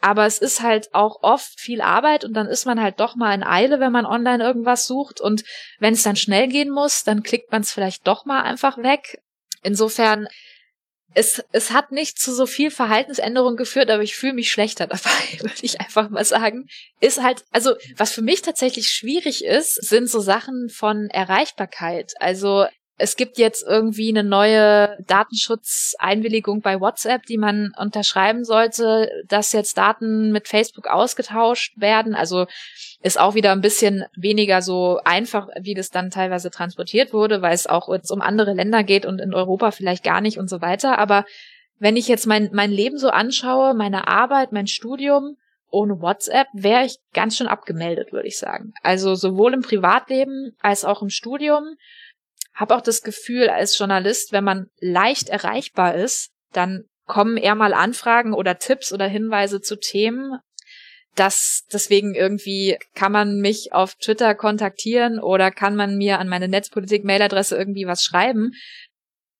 Aber es ist halt auch oft viel Arbeit und dann ist man halt doch mal in Eile, wenn man online irgendwas sucht. Und wenn es dann schnell gehen muss, dann klickt man es vielleicht doch mal einfach weg. Insofern es, es hat nicht zu so viel Verhaltensänderung geführt, aber ich fühle mich schlechter dabei, würde ich einfach mal sagen. Ist halt, also was für mich tatsächlich schwierig ist, sind so Sachen von Erreichbarkeit. Also es gibt jetzt irgendwie eine neue Datenschutzeinwilligung bei WhatsApp, die man unterschreiben sollte, dass jetzt Daten mit Facebook ausgetauscht werden. Also ist auch wieder ein bisschen weniger so einfach, wie das dann teilweise transportiert wurde, weil es auch jetzt um andere Länder geht und in Europa vielleicht gar nicht und so weiter. Aber wenn ich jetzt mein, mein Leben so anschaue, meine Arbeit, mein Studium, ohne WhatsApp wäre ich ganz schön abgemeldet, würde ich sagen. Also sowohl im Privatleben als auch im Studium habe auch das Gefühl als Journalist, wenn man leicht erreichbar ist, dann kommen eher mal Anfragen oder Tipps oder Hinweise zu Themen. Das, deswegen irgendwie kann man mich auf Twitter kontaktieren oder kann man mir an meine Netzpolitik-Mailadresse irgendwie was schreiben.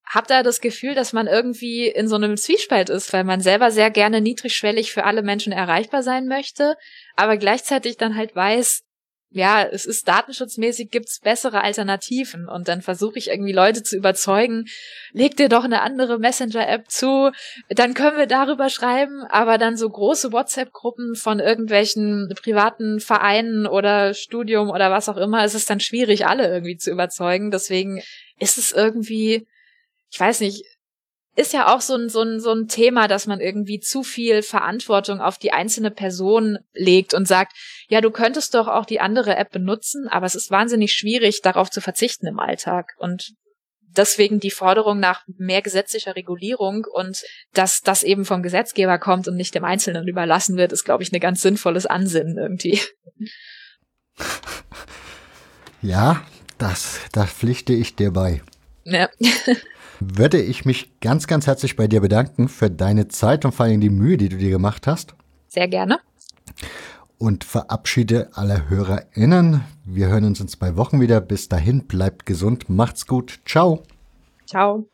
Hab da das Gefühl, dass man irgendwie in so einem Zwiespalt ist, weil man selber sehr gerne niedrigschwellig für alle Menschen erreichbar sein möchte, aber gleichzeitig dann halt weiß, ja, es ist datenschutzmäßig, gibt's bessere Alternativen. Und dann versuche ich irgendwie Leute zu überzeugen, leg dir doch eine andere Messenger-App zu, dann können wir darüber schreiben, aber dann so große WhatsApp-Gruppen von irgendwelchen privaten Vereinen oder Studium oder was auch immer, ist es dann schwierig, alle irgendwie zu überzeugen. Deswegen ist es irgendwie, ich weiß nicht, ist ja auch so ein, so, ein, so ein Thema, dass man irgendwie zu viel Verantwortung auf die einzelne Person legt und sagt, ja, du könntest doch auch die andere App benutzen, aber es ist wahnsinnig schwierig, darauf zu verzichten im Alltag. Und deswegen die Forderung nach mehr gesetzlicher Regulierung und dass das eben vom Gesetzgeber kommt und nicht dem Einzelnen überlassen wird, ist, glaube ich, ein ganz sinnvolles Ansinnen irgendwie.
Ja, das, da pflichte ich dir bei. Ja. würde ich mich ganz, ganz herzlich bei dir bedanken für deine Zeit und vor allem die Mühe, die du dir gemacht hast.
Sehr gerne.
Und verabschiede alle HörerInnen. Wir hören uns in zwei Wochen wieder. Bis dahin, bleibt gesund, macht's gut. Ciao.
Ciao.